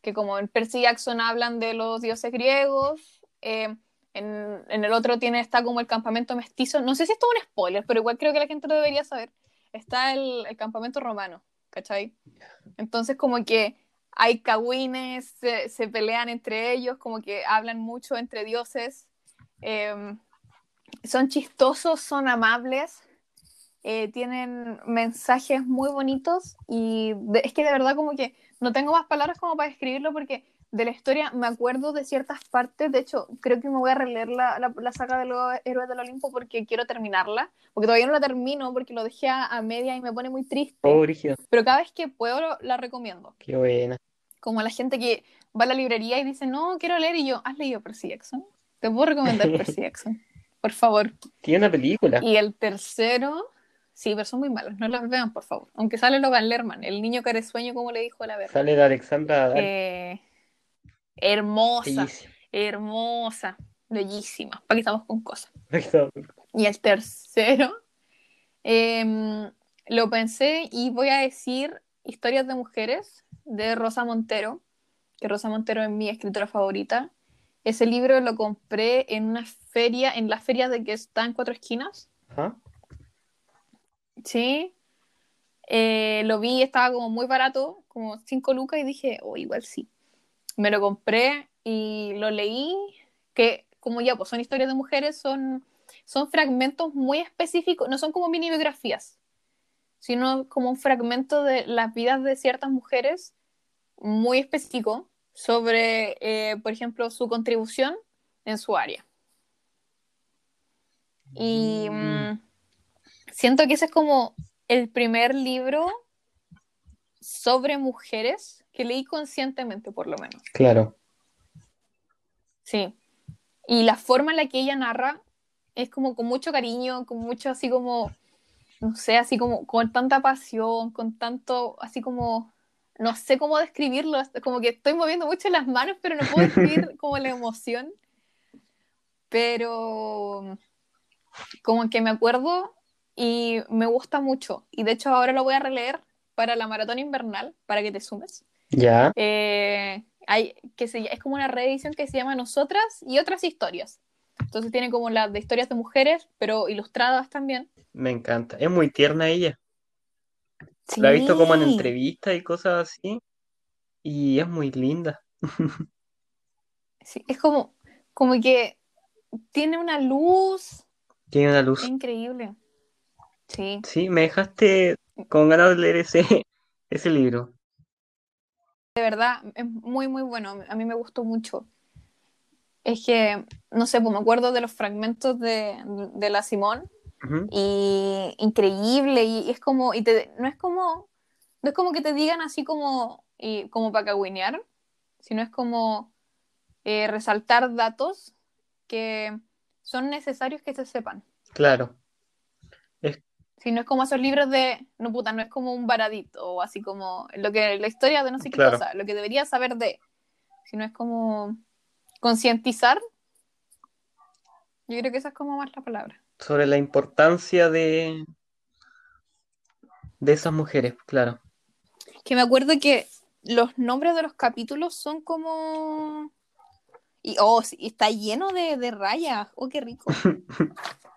Que como en Percy Jackson hablan de los dioses griegos, eh, en, en el otro tiene, está como el campamento mestizo. No sé si esto es un spoiler, pero igual creo que la gente lo debería saber. Está el, el campamento romano, ¿cachai? Entonces como que hay cagüines, se, pelean entre ellos, como que hablan mucho entre dioses. Eh, son chistosos, son amables, eh, tienen mensajes muy bonitos y es que de verdad como que no tengo más palabras como para describirlo porque de la historia me acuerdo de ciertas partes, de hecho creo que me voy a releer la, la, la saga de los héroes del Olimpo porque quiero terminarla, porque todavía no la termino porque lo dejé a, a media y me pone muy triste, Oh, pero cada vez que puedo lo- la recomiendo Qué buena. como la gente que va a la librería y dice, no, quiero leer, y yo, ¿has leído Percy Jackson? Te puedo recomendar Percy <laughs> Jackson, por favor. Tiene una película. Y el tercero, sí, pero son muy malos, no las vean, por favor. Aunque sale Logan Lerman, el niño caresueño, como le dijo la verdad. Sale de Alexandra Daddario. Eh, hermosa, Bellísima. hermosa, bellísima. ¿Para qué estamos con cosas? Y el tercero, em, lo pensé y voy a decir Historias de Mujeres de Rosa Montero, que Rosa Montero es mi escritora favorita. Ese libro lo compré en una feria, en la feria de que está en Cuatro Esquinas. Ajá. Sí. Eh, lo vi, estaba como muy barato, como 5 lucas, y dije, oh, igual sí. Me lo compré y lo leí, que como ya, pues son historias de mujeres, son, son fragmentos muy específicos, no son como mini biografías, sino como un fragmento de las vidas de ciertas mujeres muy específico sobre, eh, por ejemplo, su contribución en su área. Y mm, siento que ese es como el primer libro sobre mujeres que leí conscientemente, por lo menos. Claro. Sí. Y la forma en la que ella narra es como con mucho cariño, con mucho así como, no sé, así como con tanta pasión, con tanto, así como, no sé cómo describirlo, como que estoy moviendo mucho las manos, pero no puedo describir <laughs> como la emoción. Pero como que me acuerdo y me gusta mucho. Y de hecho ahora lo voy a releer para la maratón invernal, para que te sumes. Ya. Eh, hay, que se, es como una reedición que se llama Nosotras y otras historias. Entonces tiene como las de historias de mujeres, pero ilustradas también. Me encanta. Es muy tierna ella. La he visto como en entrevistas y cosas así. Y es muy linda. <laughs> Sí, es como, como que tiene una luz. Tiene una luz. Increíble. Sí. Sí, me dejaste con ganas de leer ese, <laughs> ese libro. De verdad, es muy, muy bueno. A mí me gustó mucho. Es que, no sé, pues me acuerdo de los fragmentos de, de la Simón. Y increíble. Y, es como, y te, no es como, no es como que te digan así como, y, como para cagüinear, sino es como eh, resaltar datos que son necesarios que se sepan. Claro. Si no es como esos libros de, no puta, no es como un varadito o así como lo que la historia de no sé qué cosa, lo que deberías saber de, sino es como concientizar. Yo creo que esa es como más la palabra. Sobre la importancia de de esas mujeres, claro. Que me acuerdo que los nombres de los capítulos son como y oh, sí, está lleno de, de rayas. Oh, qué rico. <laughs>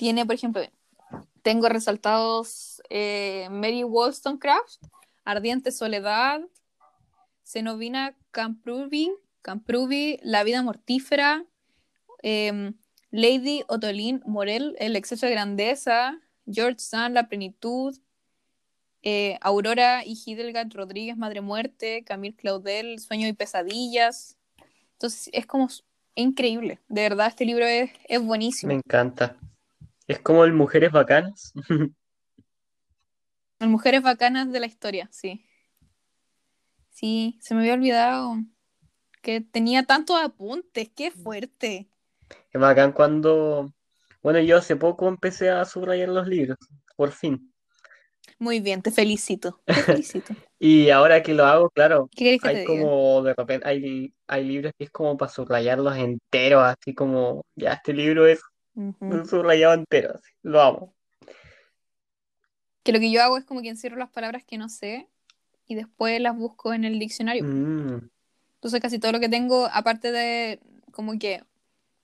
tiene, por ejemplo, tengo resaltados eh, Mary Wollstonecraft, Ardiente Soledad, Zenobina Camprubi, La vida mortífera, em, Lady Otolín Morel, El exceso de grandeza, George Sand, La plenitud, eh, Aurora y Hiddelgard Rodríguez, Madre Muerte, Camille Claudel, Sueño y Pesadillas. Entonces es como increíble, de verdad este libro es, es buenísimo. Me encanta. Es como el Mujeres Bacanas. <laughs> el Mujeres Bacanas de la historia, sí. Sí, se me había olvidado que tenía tantos apuntes, qué fuerte. Es bacán cuando, bueno, yo hace poco empecé a subrayar los libros, por fin. Muy bien, te felicito, te <laughs> felicito. y ahora que lo hago, claro, hay como de repente hay, hay libros que es como para subrayarlos enteros, así como ya este libro es un subrayado entero, así. Lo amo. Que lo que yo hago es como que encierro las palabras que no sé y después las busco en el diccionario. Mm. Entonces casi todo lo que tengo, aparte de como que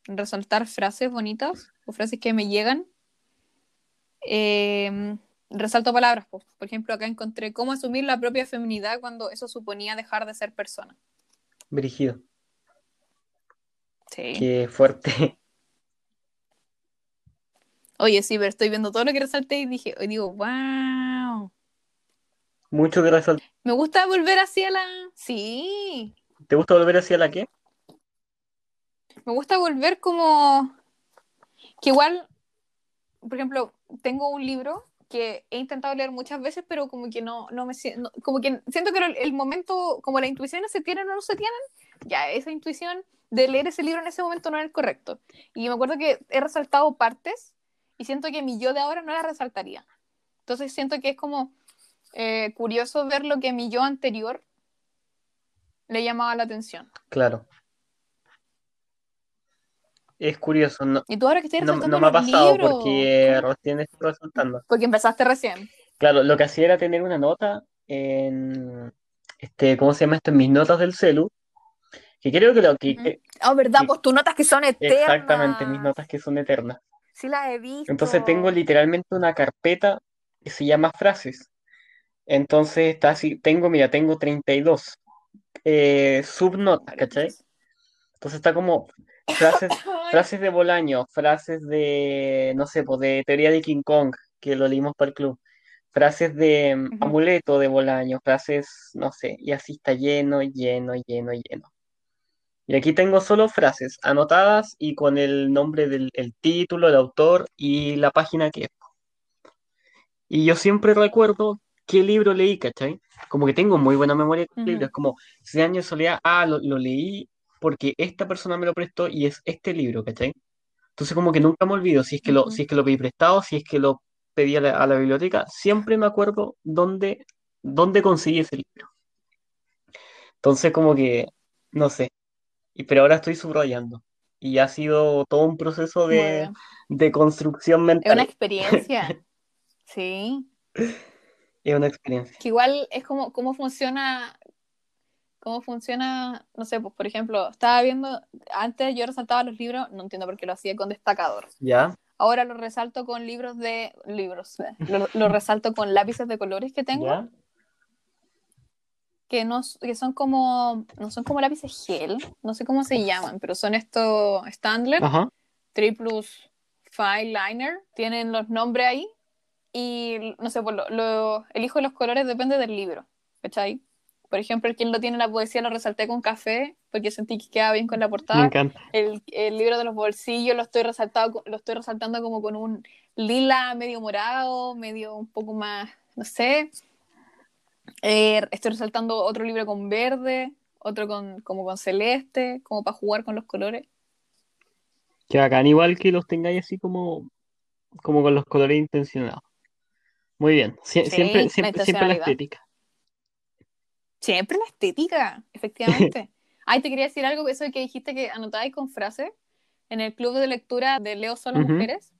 resaltar frases bonitas o frases que me llegan, em, resalto palabras. Por ejemplo, acá encontré cómo asumir la propia feminidad cuando eso suponía dejar de ser persona. Brígido. Sí. Qué fuerte. Oye, sí, pero estoy viendo todo lo que resalté y dije, hoy digo, wow. Mucho que resalté. Me gusta volver hacia la. Sí. ¿Te gusta volver hacia la qué? Me gusta volver como. Que igual, por ejemplo, tengo un libro que he intentado leer muchas veces, pero como que no, no me siento, como que siento que el, momento, como las intuiciones se tienen o no se tienen, ya esa intuición de leer ese libro en ese momento no era el correcto. Y me acuerdo que he resaltado partes y siento que mi yo de ahora no la resaltaría. Entonces siento que es como eh, curioso ver lo que mi yo anterior le llamaba la atención. Claro. Es curioso. No, ¿Y tú ahora que estás no, no me ha pasado porque recién estoy resaltando. Porque empezaste recién. Claro, lo que hacía era tener una nota en, este, ¿cómo se llama esto? En mis notas del celu. Que creo que lo que... Oh, ¿verdad? pues tus notas que son eternas. Exactamente, mis notas que son eternas. Sí la he visto. Entonces tengo literalmente una carpeta que se llama frases. Entonces está así, tengo, mira, tengo 32 eh, subnotas, ¿cachai? Entonces está como frases, <laughs> frases de Bolaño, frases de, no sé, pues de teoría de King Kong, que lo leímos para el club, frases de mm, amuleto de Bolaño, frases, no sé, y así está lleno, lleno, lleno, lleno. Y aquí tengo solo frases anotadas y con el nombre del el título, el autor y la página que es. Y yo siempre recuerdo qué libro leí, ¿cachai? Como que tengo muy buena memoria Ujú. libros. Como 100 años de soledad, ah, lo, lo leí porque esta persona me lo prestó y es este libro, ¿cachai? Entonces como que nunca me olvido si es que lo, Ujú. si es que lo pedí prestado, si es que lo pedí a la, a la biblioteca, siempre me acuerdo dónde, dónde conseguí ese libro. Entonces como que, no sé, y, pero ahora estoy subrayando. Y ha sido todo un proceso de, de construcción Es una mental. experiencia. <laughs> Sí. Es una experiencia. Que igual es como cómo funciona, cómo funciona, no sé, pues por ejemplo, estaba viendo, antes yo resaltaba los libros, no entiendo por qué lo hacía con destacador. ¿Ya? Ahora lo resalto con libros de libros, <laughs> lo, lo resalto con lápices de colores que tengo, ¿Ya? Que no que son como no son como lápices gel, no sé cómo se llaman, pero son estos Standler, Ajá. Triplus Fine Liner, tienen los nombres ahí y no sé, pues lo, lo- elijo los colores depende del libro, ¿cachai? Por ejemplo, el quien lo tiene la poesía lo resalté con café porque sentí que quedaba bien con la Me portada. encanta. El, el libro de los bolsillos lo estoy, resaltado, lo estoy resaltando como con un lila medio morado, medio un poco más, no sé. Eh, estoy resaltando otro libro con verde, otro con, como con celeste, como para jugar con los colores. Que bacán, igual que los tengáis así como, como con los colores intencionados. Muy bien. Sie- Sí, siempre, la siempre, siempre la intencionalidad. estética. Siempre la estética, efectivamente. <laughs> Ay, te quería decir algo, eso que dijiste que anotabais con frases. En el club de lectura de Leo Solo. Mujeres,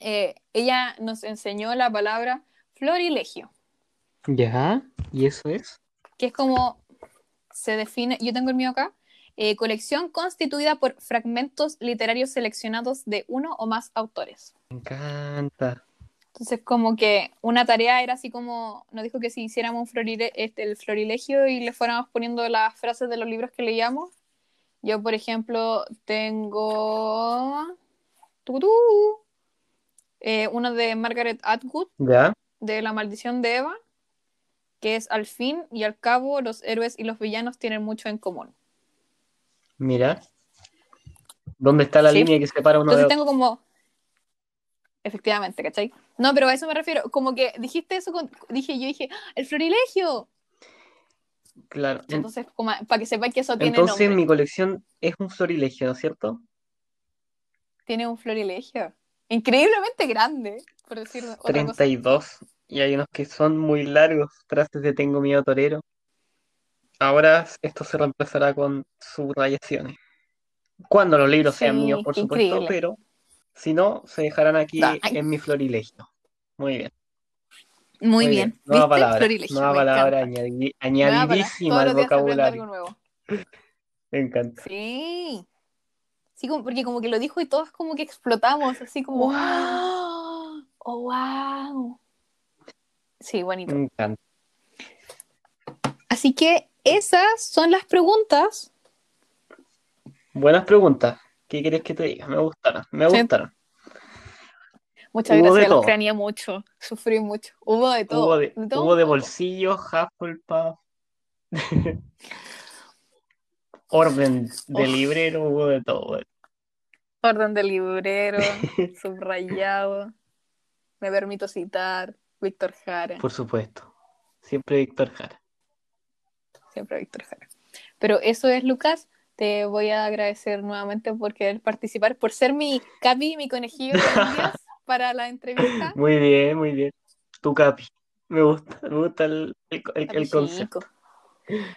eh, ella nos enseñó la palabra florilegio, Ya, ¿y eso es? que es como se define, yo tengo el mío acá, eh, colección constituida por fragmentos literarios seleccionados de uno o más autores. Me encanta. Entonces, como que una tarea era así como, nos dijo que si hiciéramos un florile- este, el florilegio y le fuéramos poniendo las frases de los libros que leíamos. Yo, por ejemplo, tengo eh, uno de Margaret Atwood, ¿Ya? de La maldición de Eva, que es al fin y al cabo los héroes y los villanos tienen mucho en común. Mira. ¿Dónde está la Sí. línea que separa uno de Entonces otro? tengo como... Efectivamente, ¿cachai? No, pero a eso me refiero. Como que dijiste eso, con... dije yo dije, ¡Ah, el florilegio. Claro. En- Entonces, como, para que sepáis que eso tiene Entonces nombre. mi colección es un florilegio, ¿no es cierto? Tiene un florilegio. Increíblemente grande, por decir otra cosa. 32. Y hay unos que son muy largos. Frases de Tengo miedo torero. Ahora esto se reemplazará con subrayaciones. Cuando los libros sean míos, por supuesto, increíble. pero si no, se dejarán aquí en mi florilegio. Muy bien. Muy, bien. Nueva ¿Viste? palabra. Florilegio. Nueva palabra añadi- Nueva añadidísima Todos al vocabulario. nuevo. <laughs> Me encanta. Sí. Sí, como- porque como que lo dijo y todos como que explotamos, así como. Wow. ¡Ah! ¡Oh, wow! Sí, bonito. Me encanta. Así que esas son las preguntas. Buenas preguntas. ¿Qué quieres que te diga? Me gustaron. Me Sí. gustaron. Muchas Hubo gracias, los todo. craneé mucho, <laughs> sufrí mucho. Hubo de todo. Hubo de, todo hubo de un poco. bolsillos, Hufflepuff. <laughs> Orden de Uf. librero, hubo de todo. Orden de librero, <laughs> subrayado. Me permito citar. Víctor Jara. Por supuesto. Siempre Víctor Jara. Siempre Víctor Jara. Pero eso es, Lucas. Te voy a agradecer nuevamente por querer participar, por ser mi capi, mi conejillo <laughs> de para la entrevista. Muy bien, muy bien. Tu capi. Me gusta, me gusta el, el, el- el concepto.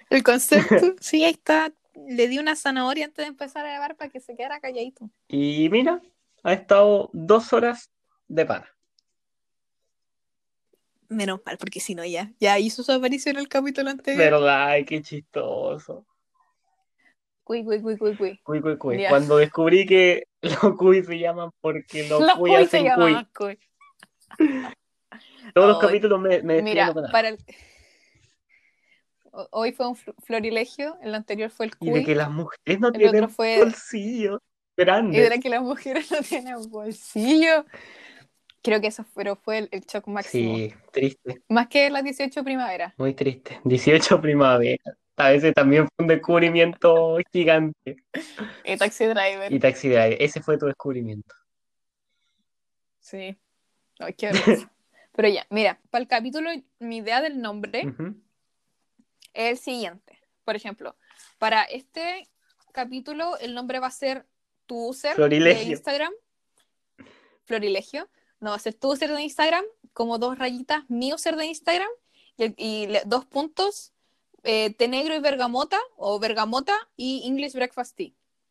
El concepto, <laughs> sí, ahí está. Le di una zanahoria antes de empezar a grabar para que se quedara calladito. Y mira, ha estado dos horas de pana. Menos mal, porque si no ya, ya hizo su aparición en el capítulo anterior. ¿Verdad? Qué chistoso. Cui, cui, cui, cui, cui. Cuy, cuy, cuy. Ya. Cuando descubrí que <laughs> los cuy se llaman porque los, Los cuy cuy se hacen cuy. cuy. Todos los Ay, capítulos me, me Mira, para el... Ho- Hoy fue un fl- florilegio, el anterior fue el Y de cuy, que las mujeres no el tienen otro fue- bolsillos y grandes. de que las mujeres <laughs> no tienen bolsillo. Creo que eso fue, fue el, el shock máximo. Sí, triste, Más que las 18 primavera. muy triste. 18 primavera. A veces también fue un descubrimiento gigante. Y Taxi Driver. Y Taxi Driver, ese fue tu descubrimiento. Sí. Ay, qué. <laughs> Pero ya, mira, para el capítulo, mi idea del nombre es el siguiente. Por ejemplo, para este capítulo, el nombre va a ser tu user de. Instagram. Florilegio. No, va a ser tu user de Instagram, como dos rayitas, mi user de Instagram, y, el- y le- dos puntos, eh, té negro y bergamota, o bergamota y English Breakfast Tea.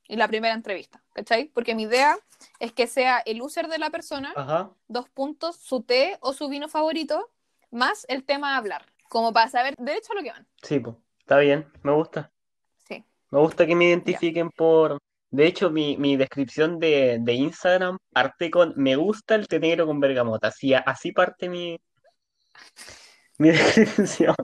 Y la primera entrevista, ¿cachai? Porque mi idea es que sea el user de la persona, Ajá. dos puntos, su té o su vino favorito, más el tema a hablar, como para saber derecho a lo que van. Sí, pues, está bien, me gusta. Sí. Me gusta que me identifiquen por... De hecho, mi, mi descripción de, de Instagram parte con me gusta el té negro con bergamota. Así, así parte mi, mi <laughs> descripción.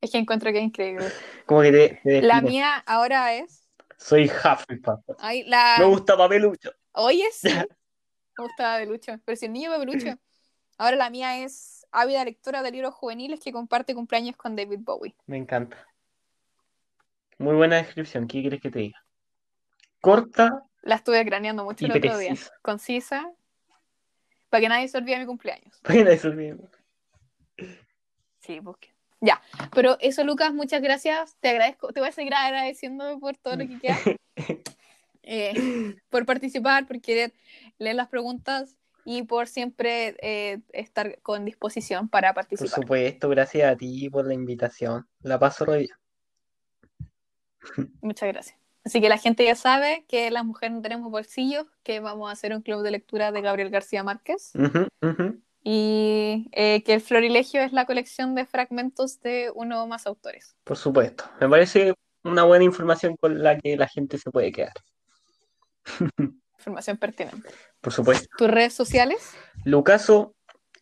Es que encuentro que es increíble. Como que te, te La mía ahora es. Soy Hufflepuff. Ay, la... Me gusta papelucho. Oye, sí. <laughs> Me gusta Belucho. Pero si el niño Belucho. Ahora la mía es ávida lectora de libros juveniles que comparte cumpleaños con David Bowie. Me encanta. Muy buena descripción. ¿Qué quieres que te diga? Corta La estuve craneando mucho el otro día. Concisa. Para que nadie se olvide de mi cumpleaños. para que nadie se olvide. Sí, busque. Ya. Pero eso, Lucas, muchas gracias. Te agradezco. Te voy a seguir agradeciendo por todo lo que queda. <laughs> Eh, por participar, por querer leer las preguntas y por siempre eh, estar con disposición para Por participar. supuesto, gracias a ti por la invitación. La paso bien. Muchas gracias. Así que la gente ya sabe que las mujeres no tenemos bolsillos, que vamos a hacer un club de lectura de Gabriel García Márquez y eh, que el Florilegio es la colección de fragmentos de uno o más autores. Por supuesto. Me parece una buena información con la que la gente se puede quedar. <laughs> Información pertinente. Por supuesto. ¿Tus redes sociales? Lucaso,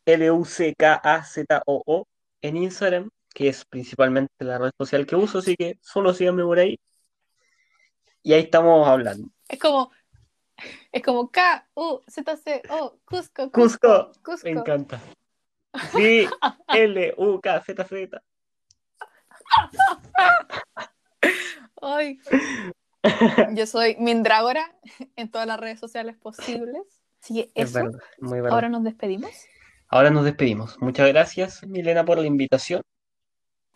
L-U-C-K-A-Z-O-O, en Instagram, que es principalmente la red social que uso, así que solo síganme por ahí. Y ahí estamos hablando. Es como, es como K-U-Z-C-O, Cusco, Cusco, Cusco. me encanta. Sí, <laughs> L-U-K-Z-Z. Ay. Yo soy Mindrágora en todas las redes sociales posibles. Así que Es eso, verdad, muy verdad. ahora nos despedimos. Ahora nos despedimos. Muchas gracias, Milena, por la invitación.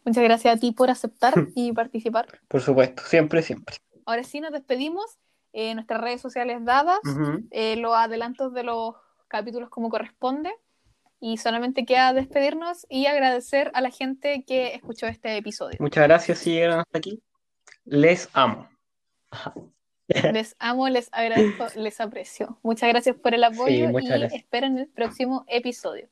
Muchas gracias a ti por aceptar <laughs> y participar. Por supuesto, siempre, siempre. Ahora sí nos despedimos. Eh, nuestras redes sociales dadas, Ujú. eh, los adelantos de los capítulos como corresponde. Y solamente queda despedirnos y agradecer a la gente que escuchó este episodio. Muchas gracias si llegaron hasta aquí. Les amo. <laughs> Les amo, les agradezco, les aprecio. Muchas gracias por el apoyo muchas y gracias. esperen el próximo episodio.